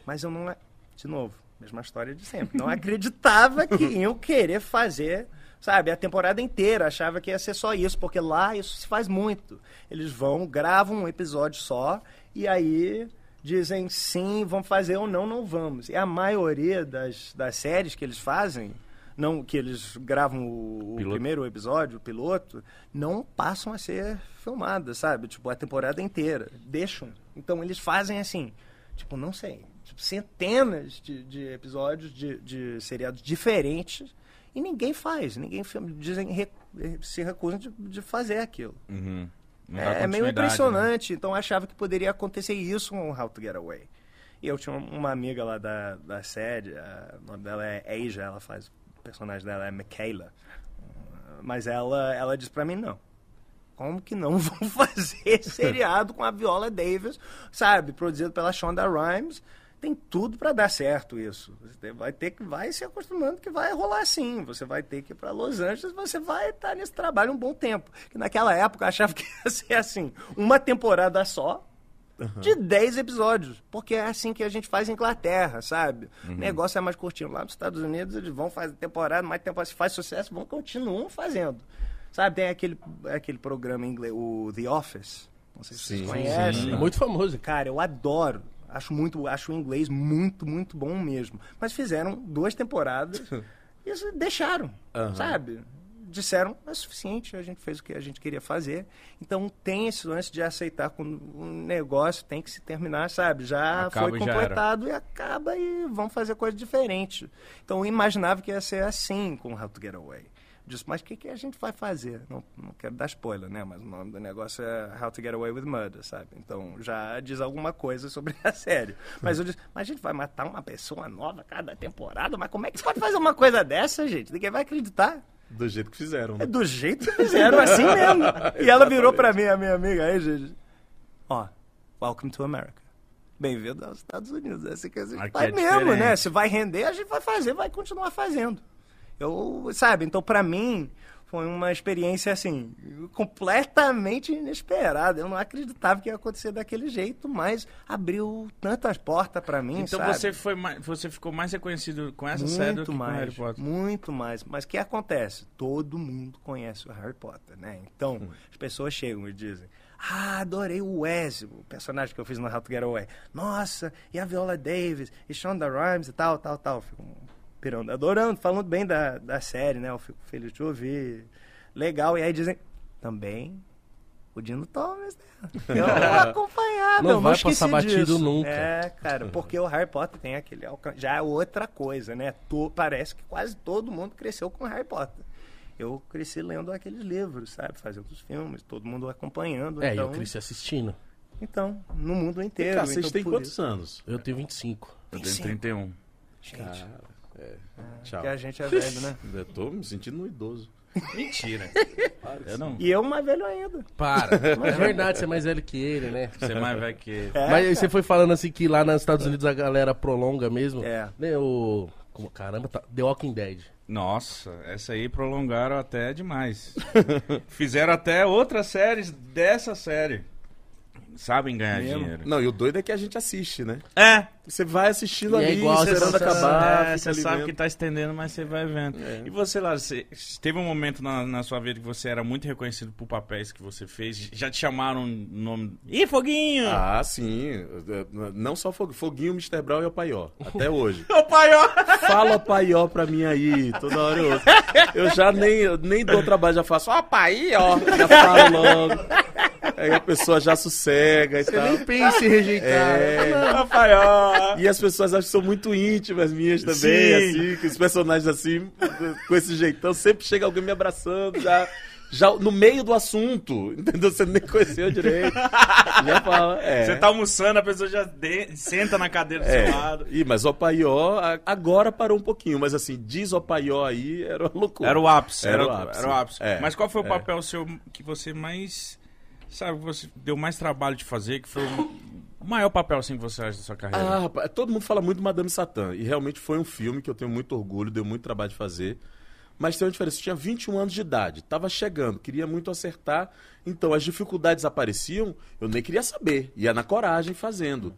Mas eu não. De novo, mesma história de sempre. Não acreditava que iam querer fazer, sabe, a temporada inteira. Achava que ia ser só isso, porque lá isso se faz muito. Eles vão, gravam um episódio só e aí dizem sim, vamos fazer ou não, não vamos. E a maioria das, das séries que eles fazem, não que eles gravam o, o primeiro episódio, o piloto, não passam a ser filmadas, sabe? Tipo, a temporada inteira. Deixam. Então eles fazem assim, tipo, não sei, tipo, centenas de, de episódios de, de seriados diferentes e ninguém faz, ninguém filma, dizem, se recusam de, de fazer aquilo. Uhum. É, é meio né? impressionante. Então eu achava que poderia acontecer isso com How to Get Away. E eu tinha uma amiga lá da, da série, a- o nome dela é Asia, ela faz, o personagem dela é Michaela. Mas ela, ela disse pra mim, não. Como que não vão fazer seriado com a Viola Davis, sabe? Produzido pela Shonda Rhimes. Tem tudo pra dar certo isso. Você vai ter que vai se acostumando que vai rolar assim. Você vai ter que ir pra Los Angeles, você vai estar nesse trabalho um bom tempo. Que naquela época eu achava que ia ser assim, uma temporada só, de 10 episódios. Porque é assim que a gente faz em Inglaterra, sabe? O negócio é mais curtinho. Lá nos Estados Unidos eles vão fazer temporada, mais temporada, se faz sucesso, vão continuam fazendo. Sabe, tem aquele, aquele programa em inglês, o The Office. Não sei se Sim, vocês conhecem. É muito famoso. Cara, eu adoro. Acho muito, acho o inglês muito, muito bom mesmo. Mas fizeram duas temporadas e deixaram, Aham. sabe? Disseram, é suficiente, a gente fez o que a gente queria fazer. Então tem esse lance de aceitar quando um negócio tem que se terminar, sabe? Já Acaba foi e já completado e acaba e vão fazer coisa diferente. Então eu imaginava que ia ser assim com How to Get Away. Disse, mas o que, que a gente vai fazer? Não, não quero dar spoiler, né? Mas o nome do negócio é How to Get Away with Murder, sabe? Então já diz alguma coisa sobre a série. Mas eu disse, mas a gente vai matar uma pessoa nova cada temporada? Mas como é que você pode fazer uma coisa dessa, gente? Ninguém vai acreditar. Do jeito que fizeram, É né? do jeito que fizeram, assim mesmo. E ela virou pra mim, a minha amiga aí, gente. Ó, welcome to America. Bem-vindo aos Estados Unidos. É assim que a gente Aqui faz é mesmo, né? Se vai render, a gente vai fazer, vai continuar fazendo. Eu, sabe, então pra mim foi uma experiência, assim, completamente inesperada. Eu não acreditava que ia acontecer daquele jeito, mas abriu tantas portas para mim, Então sabe? você, foi mais, você ficou mais reconhecido com essa série do que com mais, Harry Potter. Muito mais. Mas o que acontece? Todo mundo conhece o Harry Potter, né? Então, Hum. as pessoas chegam e dizem: Ah, adorei o Wes, o personagem que eu fiz no How to Get Away. Nossa, e a Viola Davis, e Shonda Rhimes e tal, tal, tal. Fico pirando, adorando, falando bem da, da série, né? Eu fico feliz de ouvir. Legal. E aí dizem: Também o Dino Thomas, né? Eu acompanhava, Não eu vai esqueci passar batido disso. nunca. É, cara, porque o Harry Potter tem aquele alcance. Já é outra coisa, né? Parece que quase todo mundo cresceu com Harry Potter. Eu cresci lendo aqueles livros, sabe? Fazendo os filmes, todo mundo acompanhando. É, e então, eu cresci assistindo. então, no mundo inteiro. Cara, vocês então, têm quantos isso. anos? Eu tenho 25. Eu tenho 31. Gente, Cara, é. Tchau. que a gente é velho, né? Eu tô me sentindo um idoso. Mentira. Eu não. E eu mais velho ainda. Para. é verdade, você é mais velho que ele, né? Você é mais velho que ele. É, Mas aí você foi falando assim que lá nos Estados Unidos a galera prolonga mesmo. É. Né, o... como- Caramba, tá... The Walking Dead. Nossa, essa aí prolongaram até demais. Fizeram até outras séries dessa série. Sabem ganhar Mesmo? dinheiro. Não, e o doido é que a gente assiste, né? É, Você vai assistindo E é ali, igual esperando essa- acabar. É, você sabe vendo. que tá estendendo, mas você vai vendo. E você lá, você, teve um momento na, na sua vida que você era muito reconhecido por papéis que você fez? Já te chamaram o nome. Ih, Foguinho! Ah, sim. Não só Foguinho, Foguinho, Mr. Brown e o Paió. Até hoje. Ô, pai, ó! Fala Paió pra mim aí, toda hora eu ouço. Eu já nem, nem dou trabalho, já faço, ó, Paió. Já falo logo. Aí a pessoa já sossega e Você tal. nem pensa em rejeitar. É. Ó! E as pessoas acham que são muito íntimas minhas também, Sim. assim, que os personagens assim, com esse jeitão, sempre chega alguém me abraçando, já, já no meio do assunto, entendeu? Você nem conheceu direito. Já fala, é. Você tá almoçando, a pessoa já de- senta na cadeira do É. seu lado. Ih, mas Opaió agora parou um pouquinho, mas assim, diz Opaió aí era uma loucura. Era o ápice. Era Era, o o ápice. Era o ápice. É, Mas qual foi o é. papel seu que você mais. Sabe, que você deu mais trabalho de fazer, que foi o maior papel assim que você acha da sua carreira? Ah, rapaz, todo mundo fala muito do Madame Satã. E realmente foi um filme que eu tenho muito orgulho, deu muito trabalho de fazer. Mas tem uma diferença. Eu tinha 21 anos de idade, tava chegando, queria muito acertar. Então as dificuldades apareciam, eu nem queria saber. Ia na coragem fazendo.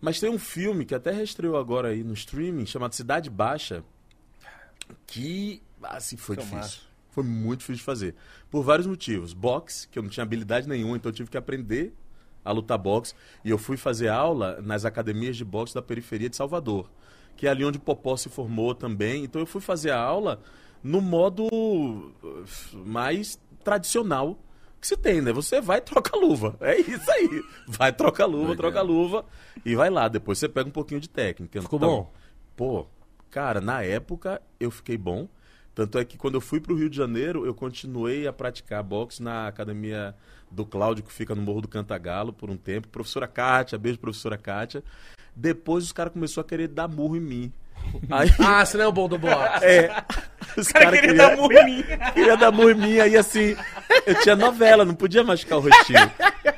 Mas tem um filme que até reestreou agora aí no streaming, chamado Cidade Baixa, que, assim, foi Filmaço. difícil. Foi muito difícil de fazer. Por vários motivos. Boxe, que eu não tinha habilidade nenhuma, então eu tive que aprender a lutar boxe. E eu fui fazer aula nas academias de boxe da periferia de Salvador, que é ali onde o Popó se formou também. Então eu fui fazer a aula no modo uh, mais tradicional que se tem, né? Você vai troca a luva. É isso aí. Vai, troca a luva, troca a luva e vai lá. Depois você pega um pouquinho de técnica. Ficou Então, bom? Pô, cara, na época eu fiquei bom. Tanto é que quando eu fui pro Rio de Janeiro, eu continuei a praticar boxe na academia do Cláudio, que fica no Morro do Cantagalo, por um tempo. Professora Kátia, beijo, professora Kátia. Depois os caras começaram a querer dar murro em mim. Aí, Ah, você não é o bom do box. é. Os O cara caras queria queriam- dar murro em mim. queria dar murro em mim, aí assim, eu tinha novela, não podia machucar o rostinho.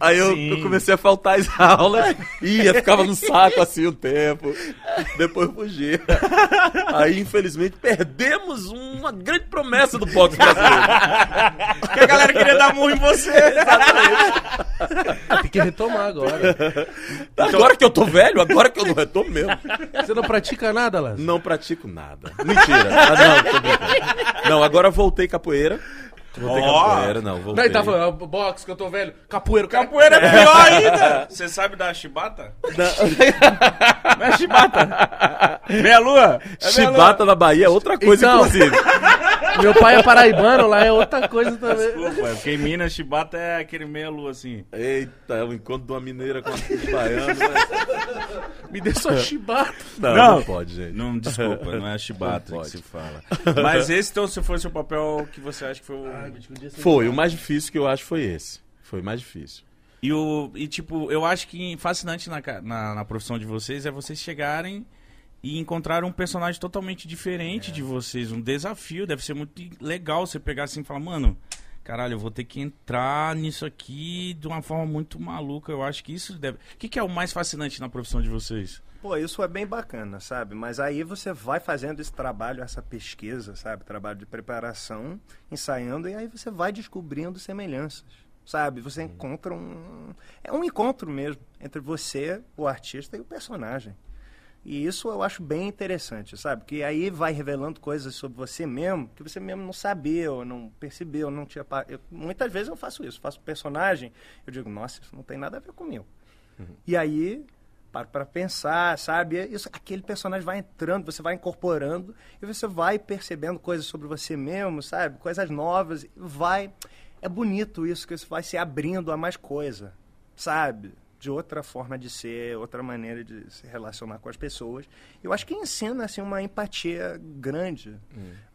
Aí eu, eu comecei a faltar as aulas, ia, ficava no saco assim um tempo, depois fugia. Aí, infelizmente, perdemos uma grande promessa do boxe brasileiro. Porque a galera queria dar murro em você. Tem que retomar agora. Agora que eu tô velho, agora que eu não retomo mesmo. Você não pratica nada, Lázaro? Não pratico nada. Mentira. Ah, não. Não, agora eu voltei capoeira. Voltei Ó. capoeira, não, voltei. Não, ele tá falando, "Ah, box que eu tô velho, capoeiro, cara. Capoeira é pior ainda. Você sabe da chibata? Não é chibata? Meia lua? É meia lua. Chibata na Bahia é outra coisa, Então. inclusive. Meu pai é paraibano, lá é outra coisa também. Desculpa, é porque em Minas, chibata é aquele meia lua assim. Eita, é o encontro de uma mineira com um baiano. Mas... Me dê sua chibata. Não, Não. não, pode, gente. Não, desculpa, não é chibata que se fala. Mas esse, então, se fosse o papel que você acha que foi o... Foi, o mais difícil que eu acho foi esse. Foi o mais difícil. E, o, e tipo, eu acho que fascinante na, na, na profissão de vocês é vocês chegarem e encontrar um personagem totalmente diferente de vocês. Um desafio. Deve ser muito legal você pegar assim e falar, mano, caralho, eu vou ter que entrar nisso aqui de uma forma muito maluca. Eu acho que isso deve. O que, que é o mais fascinante na profissão de vocês? Pô, isso é bem bacana, sabe? Mas aí você vai fazendo esse trabalho, essa pesquisa, sabe? Trabalho de preparação, ensaiando, e aí você vai descobrindo semelhanças, sabe? Você encontra um. É um encontro mesmo entre você, o artista, e o personagem. E isso eu acho bem interessante, sabe? Que aí vai revelando coisas sobre você mesmo que você mesmo não sabia, ou não percebeu, não tinha. Eu, muitas vezes eu faço isso, faço personagem, eu digo, nossa, isso não tem nada a ver comigo. E aí, para para pensar, sabe? Isso, aquele personagem vai entrando, você vai incorporando e você vai percebendo coisas sobre você mesmo, sabe? Coisas novas, vai. É bonito isso, que você vai se abrindo a mais coisa, sabe? De outra forma de ser, outra maneira de se relacionar com as pessoas. Eu acho que ensina assim, uma empatia grande.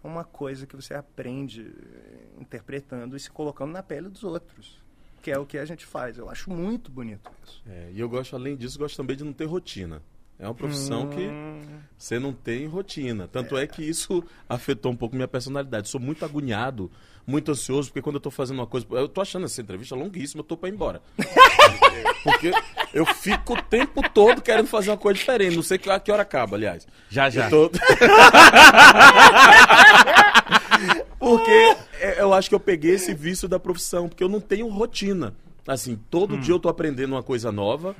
Uma coisa que você aprende eh, interpretando e se colocando na pele dos outros. Que é o que a gente faz. Eu acho muito bonito isso. É, e eu gosto, além disso, gosto também de não ter rotina. É uma profissão que Hum, você não tem rotina. Tanto é. que isso afetou um pouco minha personalidade. Sou muito agoniado, muito ansioso, porque quando eu tô fazendo uma coisa. Eu tô achando essa entrevista longuíssima, eu tô pra ir embora. porque eu fico o tempo todo querendo fazer uma coisa diferente. Não sei que, a que hora acaba, aliás. Já, já. Eu tô- porque é, eu acho que eu peguei esse vício da profissão, porque eu não tenho rotina. Assim, todo dia eu tô aprendendo uma coisa nova,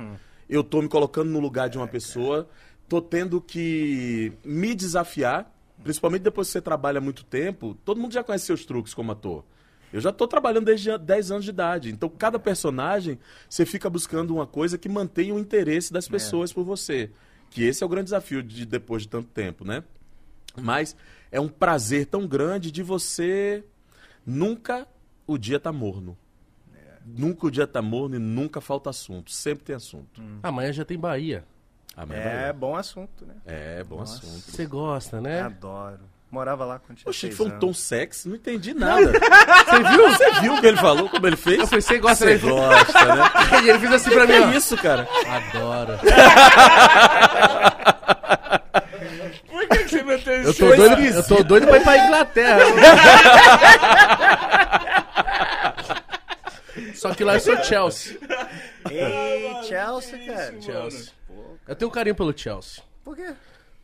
eu tô me colocando no lugar de uma pessoa, tô tendo que me desafiar, principalmente depois que você trabalha há muito tempo, todo mundo já conhece seus truques como ator. Eu já tô trabalhando desde 10 anos de idade, então cada personagem você fica buscando uma coisa que mantenha o interesse das pessoas por você. Que esse é o grande desafio de depois de tanto tempo, né? Mas é um prazer tão grande de você nunca o dia tá morno. Nunca o dia tá morno e nunca falta assunto. Sempre tem assunto. Amanhã já tem Bahia. Amanhã É vai. bom assunto, né? É, bom assunto. Você gosta, né? Adoro. Morava lá quando tinha Oxe, seis foi um anos. tom sexy, não entendi nada. Você viu? Você viu o que ele falou, como ele fez? Eu falei, você gosta, Você né? gosta, né? E ele fez assim pra Que mim, ó. é isso, cara? Adoro. Por que, que você meteu Eu isso? tô, doido, eu tô doido pra ir pra Inglaterra. Só que lá eu sou Chelsea. Ei, Chelsea, cara. Chelsea. Eu tenho um carinho pelo Chelsea. Por quê?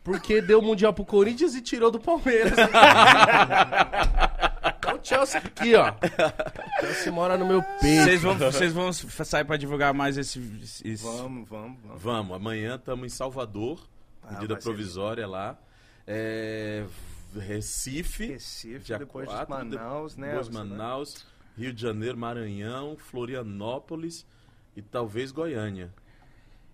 Porque deu o Mundial pro Corinthians e tirou do Palmeiras. Olha o Chelsea aqui, ó. O Chelsea mora no meu peito. Vocês vão, vocês vão sair pra divulgar mais esse. esse- Vamos, vamos, vamos. Vamos, amanhã estamos em Salvador, Ah, medida provisória lá. É, Recife, Recife, dia depois de 4, Manaus, né? Depois Manaus, Rio de Janeiro, Maranhão, Florianópolis e talvez Goiânia.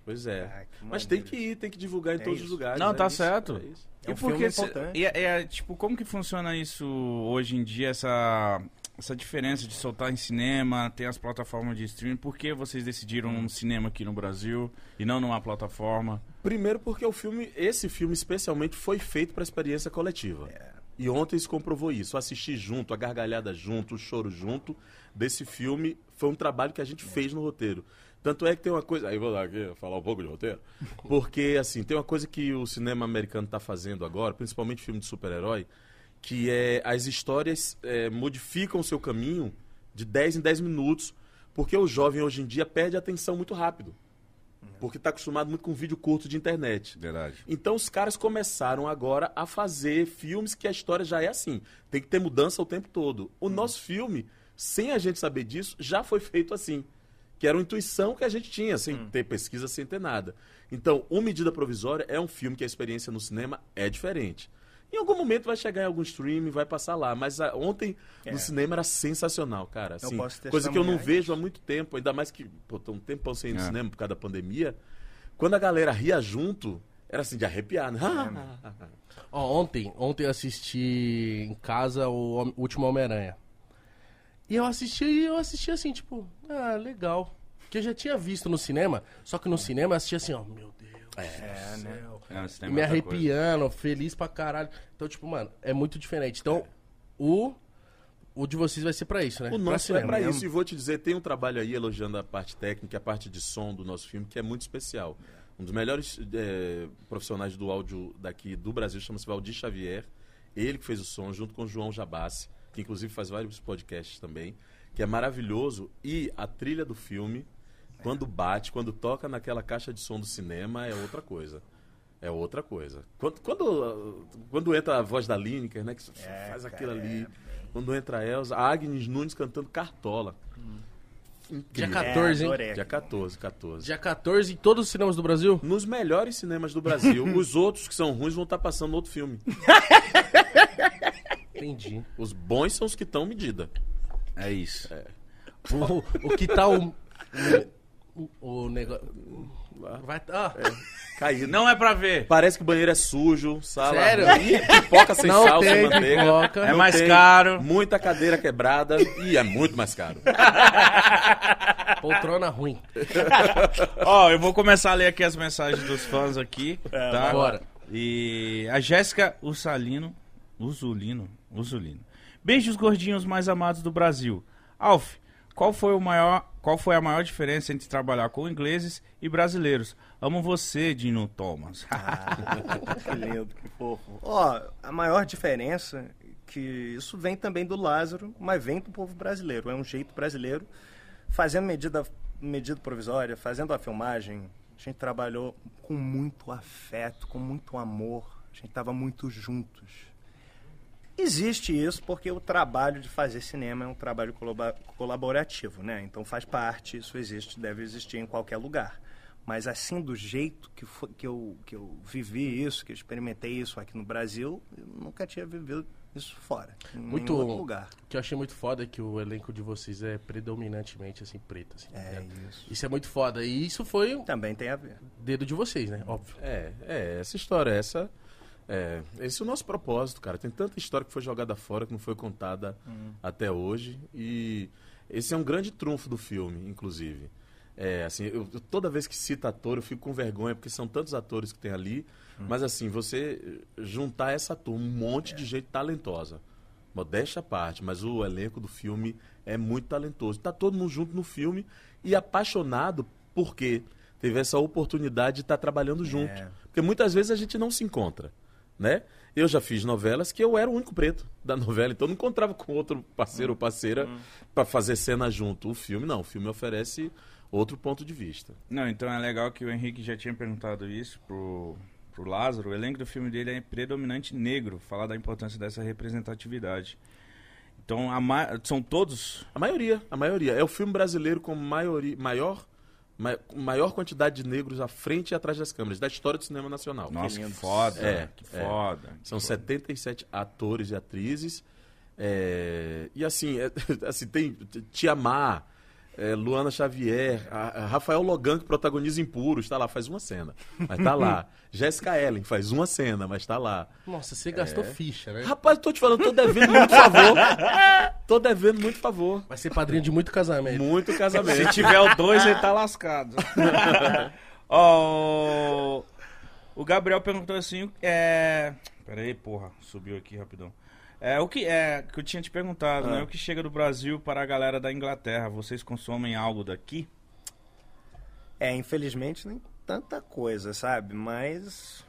Pois é. Ah, Mas tem que ir, tem que divulgar em É todos isso. os lugares. Não, é tá isso, certo. é isso. É um e por que e é, é, tipo, como que funciona isso hoje em dia, essa, essa diferença de soltar em cinema, tem as plataformas de streaming? Por que vocês decidiram um cinema aqui no Brasil e não numa plataforma? Primeiro porque o filme, esse filme especialmente foi feito para experiência coletiva. E ontem se comprovou isso. Assistir junto, a gargalhada junto, o choro junto desse filme foi um trabalho que a gente fez no roteiro. Tanto é que tem uma coisa. Aí vou lá aqui falar um pouco de roteiro. Porque, assim, tem uma coisa que o cinema americano está fazendo agora, principalmente filme de super-herói, que é as histórias é, modificam o seu caminho de 10 em 10 minutos, porque o jovem hoje em dia perde a atenção muito rápido. Porque está acostumado muito com vídeo curto de internet. Verdade. Então os caras começaram agora a fazer filmes que a história já é assim. Tem que ter mudança o tempo todo. O nosso filme, sem a gente saber disso, já foi feito assim. Que era uma intuição que a gente tinha, sem ter pesquisa, sem ter nada. Então, O Medida Provisória é um filme que a experiência no cinema é diferente. Em algum momento vai chegar em algum streaming, vai passar lá. Mas ah, ontem É. no cinema era sensacional, cara. Assim, posso coisa que eu não vejo há muito tempo, ainda mais que pô, tô um tempão sem ir no É. cinema por causa da pandemia. Quando a galera ria junto, era assim, de arrepiar, né? Ó, ontem, ontem eu assisti em casa o Último Homem-Aranha. E eu assisti e eu assisti assim, tipo, ah, legal. Que eu já tinha visto no cinema, só que no cinema eu assisti assim, ó, meu É, né? É, me é outra coisa. arrepiando, feliz pra caralho. Então, tipo, mano, é muito diferente. Então, o, o de vocês vai ser pra isso, né? O Pra nosso é pra isso. E vou te dizer, tem um trabalho aí elogiando a parte técnica, a parte de som do nosso filme, que é muito especial. Um dos melhores eh, profissionais do áudio daqui do Brasil chama-se Valdir Xavier. Ele que fez o som, junto com o João Jabassi, que inclusive faz vários podcasts também, que é maravilhoso. E a trilha do filme, quando bate, quando toca naquela caixa de som do cinema, é outra coisa. É outra coisa. Quando, quando, quando entra a voz da Lineker, né? Que É, faz cara, aquilo é ali. Quando entra a Elza, a Agnes Nunes cantando Cartola. Dia Incrível. 14, hein? adorei. Dia 14, 14. Dia 14 em todos os cinemas do Brasil? Nos melhores cinemas do Brasil. Os outros que são ruins vão estar passando outro filme. Entendi. Os bons são os que estão medida. É isso. O, o que tá o. O, o negócio. Vai. Ah, Caído. Não é pra ver. Parece que o banheiro é sujo, sala. Sério? Ih, pipoca sem não sal, sem manteiga. pipoca. É Não mais tem. caro. Muita cadeira quebrada. E é muito mais caro. Poltrona ruim. Ó, eu vou começar a ler aqui as mensagens dos fãs aqui, tá? Bora. E a Jéssica Ursalino, Usulino, Usulino. Beijos gordinhos mais amados do Brasil. Alf, qual foi o maior, qual foi a maior diferença entre trabalhar com ingleses e brasileiros? Amo você, Dino Thomas. Que lindo, que fofo. Ó, a maior diferença que isso vem também do Lázaro, mas vem do povo brasileiro. É um jeito brasileiro fazendo medida, medida provisória, fazendo a filmagem. A gente trabalhou com muito afeto, com muito amor. A gente estava muito juntos. Existe isso porque o trabalho de fazer cinema é um trabalho colaborativo, né? Então faz parte, isso existe, deve existir em qualquer lugar. Mas assim, do jeito que, fo- que, eu, que eu vivi isso, que eu experimentei isso aqui no Brasil, eu nunca tinha vivido isso fora, em Muito- nenhum outro lugar. O que eu achei muito foda é que o elenco de vocês é predominantemente assim, preto. Assim, É ligado? isso. Isso é muito foda. E isso foi o Também tem a ver. dedo de vocês, né? Óbvio. É, é, essa história, essa. É, esse é o nosso propósito, cara. Tem tanta história que foi jogada fora que não foi contada até hoje. E esse é um grande trunfo do filme, inclusive. É, assim, eu, toda vez que cita ator, eu fico com vergonha, porque são tantos atores que tem ali. Mas assim, você juntar essa turma, um monte de gente talentosa. Modéstia à parte, mas o elenco do filme é muito talentoso. Tá todo mundo junto no filme e apaixonado porque teve essa oportunidade de estar trabalhando junto. É. Porque muitas vezes a gente não se encontra, né? Eu já fiz novelas que eu era o único preto da novela, então eu não encontrava com outro parceiro ou parceira para fazer cena junto. O filme não, o filme oferece outro ponto de vista. Não, então é legal que o Henrique já tinha perguntado isso pro, pro Lázaro. O elenco do filme dele é predominante negro, falar da importância dessa representatividade. Então, a ma- são todos A maioria, a maioria. É o filme brasileiro com maioria, maior, ma- maior quantidade de negros à frente e atrás das câmeras, da história do cinema nacional. Nossa, que foda. É, que é. foda. São 77 atores e atrizes. É, e assim, é, assim tem Tiamar, é, Luana Xavier, a- a Rafael Logan, que protagoniza Impuros, está lá, faz uma cena, mas tá lá. Jéssica Ellen faz uma cena, mas tá lá. Nossa, você gastou ficha, né? Rapaz, tô te falando, tô devendo muito favor. Tô devendo muito favor. Vai ser padrinho de muito casamento. Muito Se casamento. tiver o dois, ele tá lascado. Ó, o Gabriel perguntou assim, é... Pera aí, porra, subiu aqui rapidão. É, o que é que eu tinha te perguntado, né? O que chega do Brasil para a galera da Inglaterra? Vocês consomem algo daqui? É, infelizmente nem tanta coisa, sabe? Mas.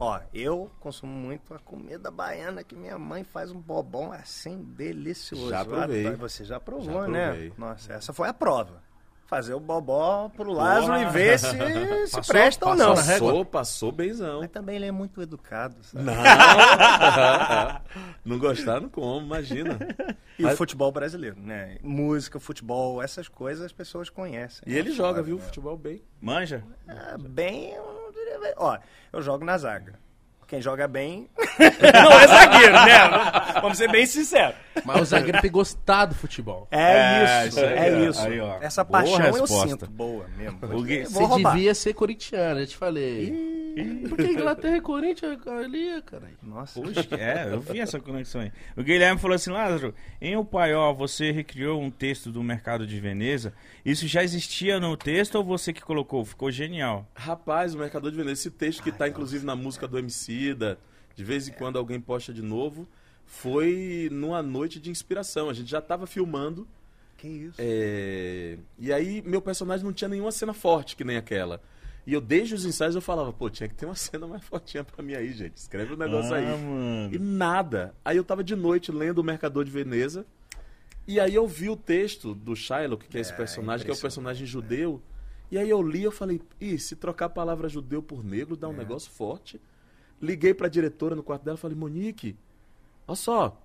Ó, eu consumo muito a comida baiana que minha mãe faz um bobão assim delicioso. Já provei. Ah, Você já provou, Já né? provei. Nossa, essa foi a prova. Fazer o bobó pro Lázaro e ver se, se Passou? presta ou não. Passou, passou benzão. Mas também ele é muito educado, sabe? Não. não gostar, não como, imagina. E Mas- o futebol brasileiro, né? Música, futebol, essas coisas as pessoas conhecem. E ele É joga, viu, né? futebol bem. Manja? Bem, eu não diria bem. Ó, eu jogo na zaga. Quem joga bem não é zagueiro, né? Vamos ser bem sinceros. Mas o zagueiro tem gostado do futebol. É, É, isso, é ó. isso. Aí. Essa Boa paixão resposta. eu sinto. Boa mesmo. Vou Você devia ser corintiano, eu te falei. Porque Inglaterra e Corinthians ali, cara. Nossa. Puxa, é, eu vi essa conexão aí. O Guilherme falou assim, Lázaro, em O Paió você recriou um texto do Mercado de Veneza. Isso já existia no texto ou você que colocou? Ficou genial. Rapaz, o Mercador de Veneza, esse texto que tá inclusive na música do Emicida, de vez em quando alguém posta de novo, foi numa noite de inspiração. A gente já tava filmando, Que isso. é, e aí meu personagem não tinha nenhuma cena forte que nem aquela. E eu, desde os ensaios, eu falava, pô, tinha que ter uma cena mais fortinha pra mim aí, gente. Escreve o negócio aí. Ah, mano. E nada. Aí eu tava de noite lendo O Mercador de Veneza. E aí eu vi o texto do Shylock, que é esse É, personagem, que é o personagem judeu. E aí eu li, eu falei, ih, se trocar a palavra judeu por negro dá um negócio forte. Liguei pra diretora no quarto dela e falei, Monique, olha só,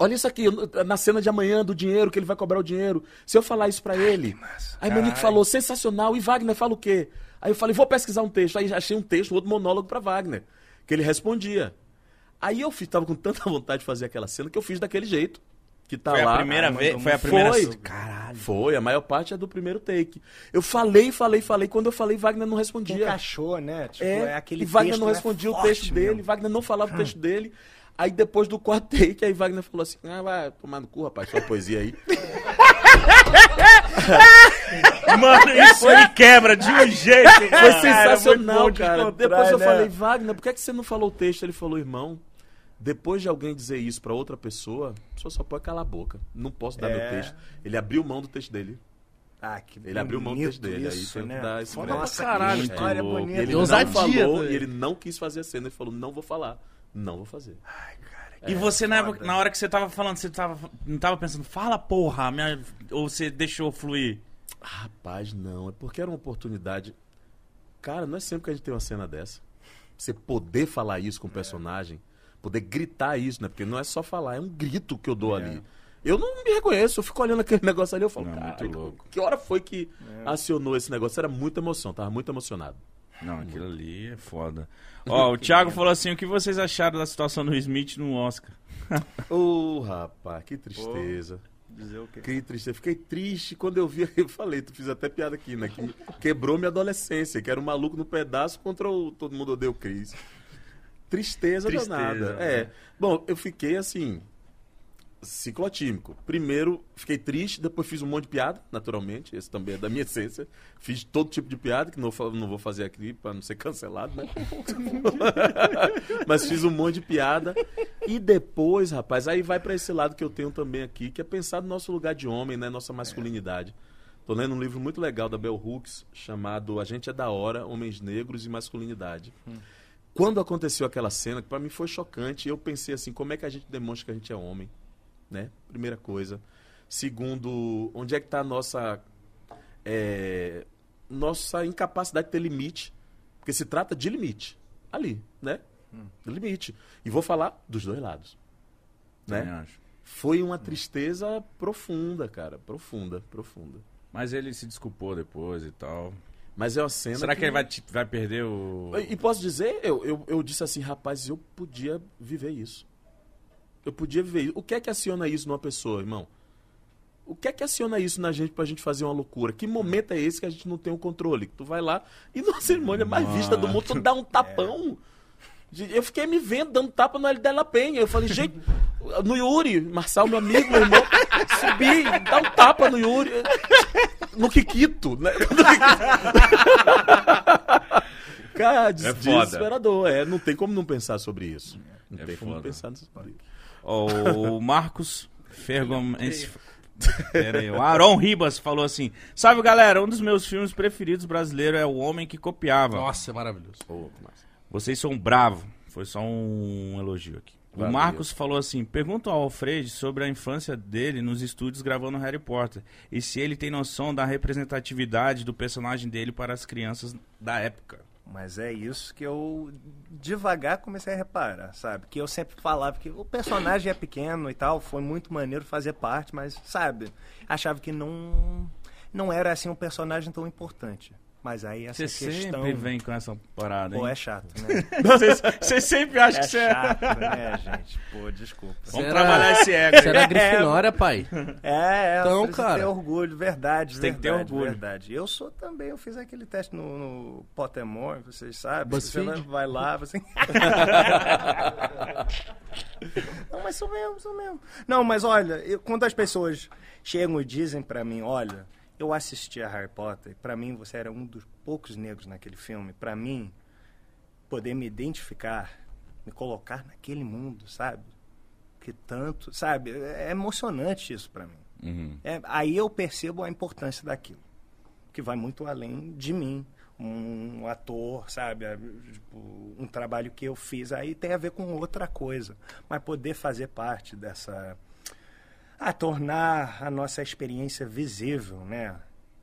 olha isso aqui, na cena de amanhã do dinheiro, que ele vai cobrar o dinheiro. Se eu falar isso pra ele. Aí Monique falou, sensacional, e Wagner fala o quê? Aí eu falei, vou pesquisar um texto. Aí achei um texto, um outro monólogo pra Wagner, que ele respondia. Aí eu fiz, tava com tanta vontade de fazer aquela cena que eu fiz daquele jeito. Que tá Foi lá. a primeira Ah, vez? Foi a primeira. Foi. Caralho. Foi, a maior parte é do primeiro take. Eu falei, falei, falei. Quando eu falei, Wagner não respondia. Encaixou, né? Tipo, É, é, aquele e Wagner texto, não né, respondia o forte texto dele. Wagner não falava o texto dele. Aí depois do quarto take, aí Wagner falou assim: Ah, vai tomar no cu, rapaz, sua poesia aí. Mano, isso ele quebra de um jeito. Foi cara. sensacional, cara. Depois eu né? falei, Wagner, por que, é que você não falou o texto? Ele falou, irmão, depois de alguém dizer isso pra outra pessoa, a pessoa só pode calar a boca. Não posso dar É. meu texto. Ele abriu mão do texto dele. Ah, que Ele abriu mão do texto dele, aí Isso, que né? dar esse Foda Caralho, história. E bonita. ele E não falou, e ele não quis fazer a cena. Ele falou, não vou falar. Não vou fazer. E você, na, época- na hora que você tava falando, você tava, não tava pensando, fala porra, minha... ou você deixou fluir? Rapaz, não. É porque era uma oportunidade. Cara, não é sempre que a gente tem uma cena dessa. Você poder falar isso com o personagem, poder gritar isso, né? Porque não é só falar, é um grito que eu dou ali. Eu não me reconheço, eu fico olhando aquele negócio ali, eu falo, Não, muito cara, louco. que hora foi que acionou esse negócio? Era muita emoção, tava muito emocionado. Não, aquilo ali é foda. Ó, o Thiago falou assim, o que vocês acharam da situação do Smith no Oscar? Ô, rapaz, que tristeza. Dizer o quê? Que tristeza. Fiquei triste quando eu vi. Eu falei, tu fiz até piada aqui, né? Que quebrou minha adolescência, que era um maluco no pedaço contra o Todo Mundo Odeia o Cris. Tristeza, Tristeza, danada. né? É. Bom, eu fiquei assim. Ciclotímico. Primeiro, fiquei triste, depois fiz um monte de piada, naturalmente. Esse também é da minha essência. Fiz todo tipo de piada, que não, não vou fazer aqui pra não ser cancelado, né? Mas fiz um monte de piada. E depois, rapaz, aí vai pra esse lado que eu tenho também aqui, que é pensar no nosso lugar de homem, né? Nossa masculinidade. Tô lendo um livro muito legal da Bell Hooks, chamado A Gente é da Hora, Homens Negros e Masculinidade. Quando aconteceu aquela cena, que pra mim foi chocante, eu pensei assim, como é que a gente demonstra que a gente é homem? Né? Primeira coisa. Segundo, onde é que tá a nossa é, nossa incapacidade de ter limite? Porque se trata de limite. Ali, né? Limite. E vou falar dos dois lados. Também Né? acho. Foi uma tristeza profunda, cara. Profunda, profunda. Mas ele se desculpou depois e tal. Mas é uma cena. Será que ele vai, vai perder o... E posso dizer, eu, eu, eu disse assim, rapaz, eu podia viver isso. Eu podia viver isso. O que é que aciona isso numa pessoa, irmão? O que é que aciona isso na gente pra gente fazer uma loucura? Que momento é esse que a gente não tem o controle? Tu vai lá e na cerimônia mais vista do mundo, tu dá um tapão. De- Eu fiquei me vendo dando tapa no L Della Penha. Eu falei, gente, no Yuri, Marçal, meu amigo, meu irmão, subi, dá um tapa no Yuri. No Kikito, né? Cara, des É foda. desesperador. É, não tem como não pensar sobre isso. Não É tem como foda. pensar sobre isso. O Marcos Fergom... Pera aí, o Aaron Ribas falou assim: Salve galera, um dos meus filmes preferidos brasileiro é O Homem que Copiava. Nossa, é maravilhoso. Massa. Vocês são bravos. Foi só um elogio aqui. Valeu. O Marcos falou assim: pergunta ao Alfred sobre a infância dele nos estúdios gravando Harry Potter. E se ele tem noção da representatividade do personagem dele para as crianças da época. Mas é isso que eu devagar comecei a reparar, sabe? Que eu sempre falava que o personagem é pequeno e tal, foi muito maneiro fazer parte, mas, sabe, achava que não não era assim um personagem tão importante. Mas aí essa Você questão sempre vem com essa parada, hein? pô, é chato, né? Você- Você sempre acha É que você é. chato, né, gente? Pô, desculpa. Vamos Será? trabalhar esse ego. Você era Grifinória, pai? É, é, Então, cara. ter orgulho, verdade, tem que ter verdade, orgulho. verdade. Eu sou também, eu fiz aquele teste no, no Pottermore, vocês sabem. Você vai, vai lá, você... Não, mas sou mesmo, sou mesmo. Não, mas olha, eu- quando as pessoas chegam e dizem pra mim, olha, eu assisti a Harry Potter, pra mim você era um dos poucos negros naquele filme, pra mim poder me identificar, me colocar naquele mundo, sabe? Que tanto, sabe? É emocionante isso pra mim. Uhum. É, aí eu percebo a importância daquilo, que vai muito além de mim. Um ator, sabe? tipo, um trabalho que eu fiz aí tem a ver com outra coisa. Mas poder fazer parte dessa. A tornar a nossa experiência visível, né?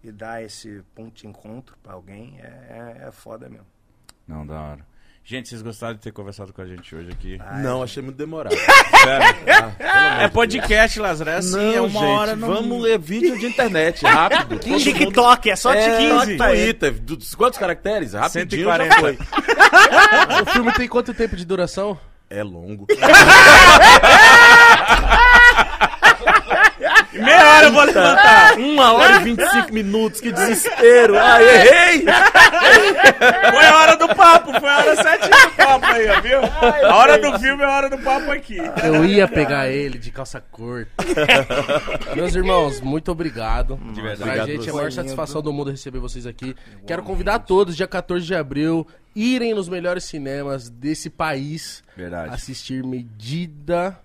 e dar esse ponto de encontro pra alguém é, é, é foda mesmo. Não, da hora. Gente, vocês gostaram de ter conversado com a gente hoje aqui? Não, achei muito demorado. Sério? Ah, é podcast, Lázaro. É assim, é uma gente, hora no... Vamos ler vídeo de internet, rápido. TikTok, é só É, TikTok. Twitter, dos- quantos caracteres? Rapidinho 140. já foi. O filme tem quanto tempo de duração? É longo. Meia hora eu vou levantar. Uma hora e 25 minutos, que desespero. Ai, errei! Foi a hora do papo, foi a hora certinha do papo aí, ó, viu? A hora do filme é a hora do papo aqui. Eu ia pegar ele de calça curta. Meus irmãos, muito obrigado. De verdade. Pra Obrigado gente é a maior satisfação do mundo receber vocês aqui. Quero convidar todos, dia 14 de abril, irem nos melhores cinemas desse país Verdade. assistir Medida.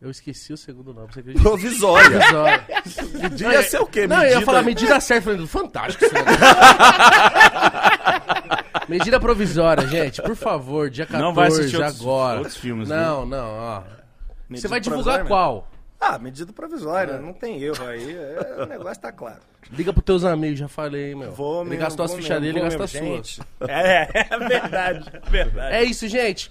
Eu esqueci o segundo nome, você acredita? Provisória. Provisória. Podia ser o quê? Não, eu ia Medida? falar medida certa, falando, fantástico esse. Medida provisória, gente, por favor, dia 14, Não vai assistir outros- agora. outros filmes, Não, não, ó. Você Medida vai divulgar provisória qual? Ah, medida provisória, não tem erro aí. é, o negócio tá claro. Liga pros teus amigos, já falei, meu. Vou ele mesmo, gastou as fichas dele, ele gastou as suas. É, é verdade, é verdade. É isso, gente.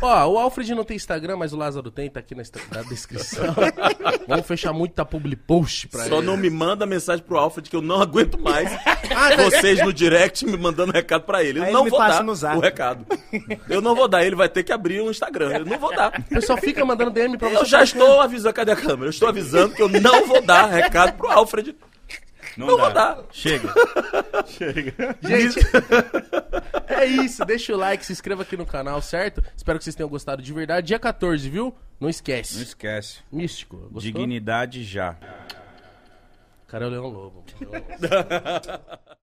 Ó, o Alfred não tem Instagram, mas o Lázaro tem, tá aqui na, na descrição. Vamos fechar muita public post pra Só ele. não me manda mensagem pro Alfred que eu não aguento mais Ah, vocês no direct me mandando recado pra ele. Eu Aí não ele vou dar o recado. Eu não vou dar, ele vai ter que abrir um Instagram. Eu não vou dar. O pessoal fica mandando DM pra você. Eu já estou avisando, cadê a câmera? Eu estou avisando que eu não vou dar recado pro Alfred. Não, dá. vou dar. Chega. Gente, é isso. Deixa o like, se inscreva aqui no canal, certo? Espero que vocês tenham gostado de verdade. Dia 14, viu? Não esquece. Não esquece. Místico. Gostou? Dignidade já. Cara, é o Leão Lobo.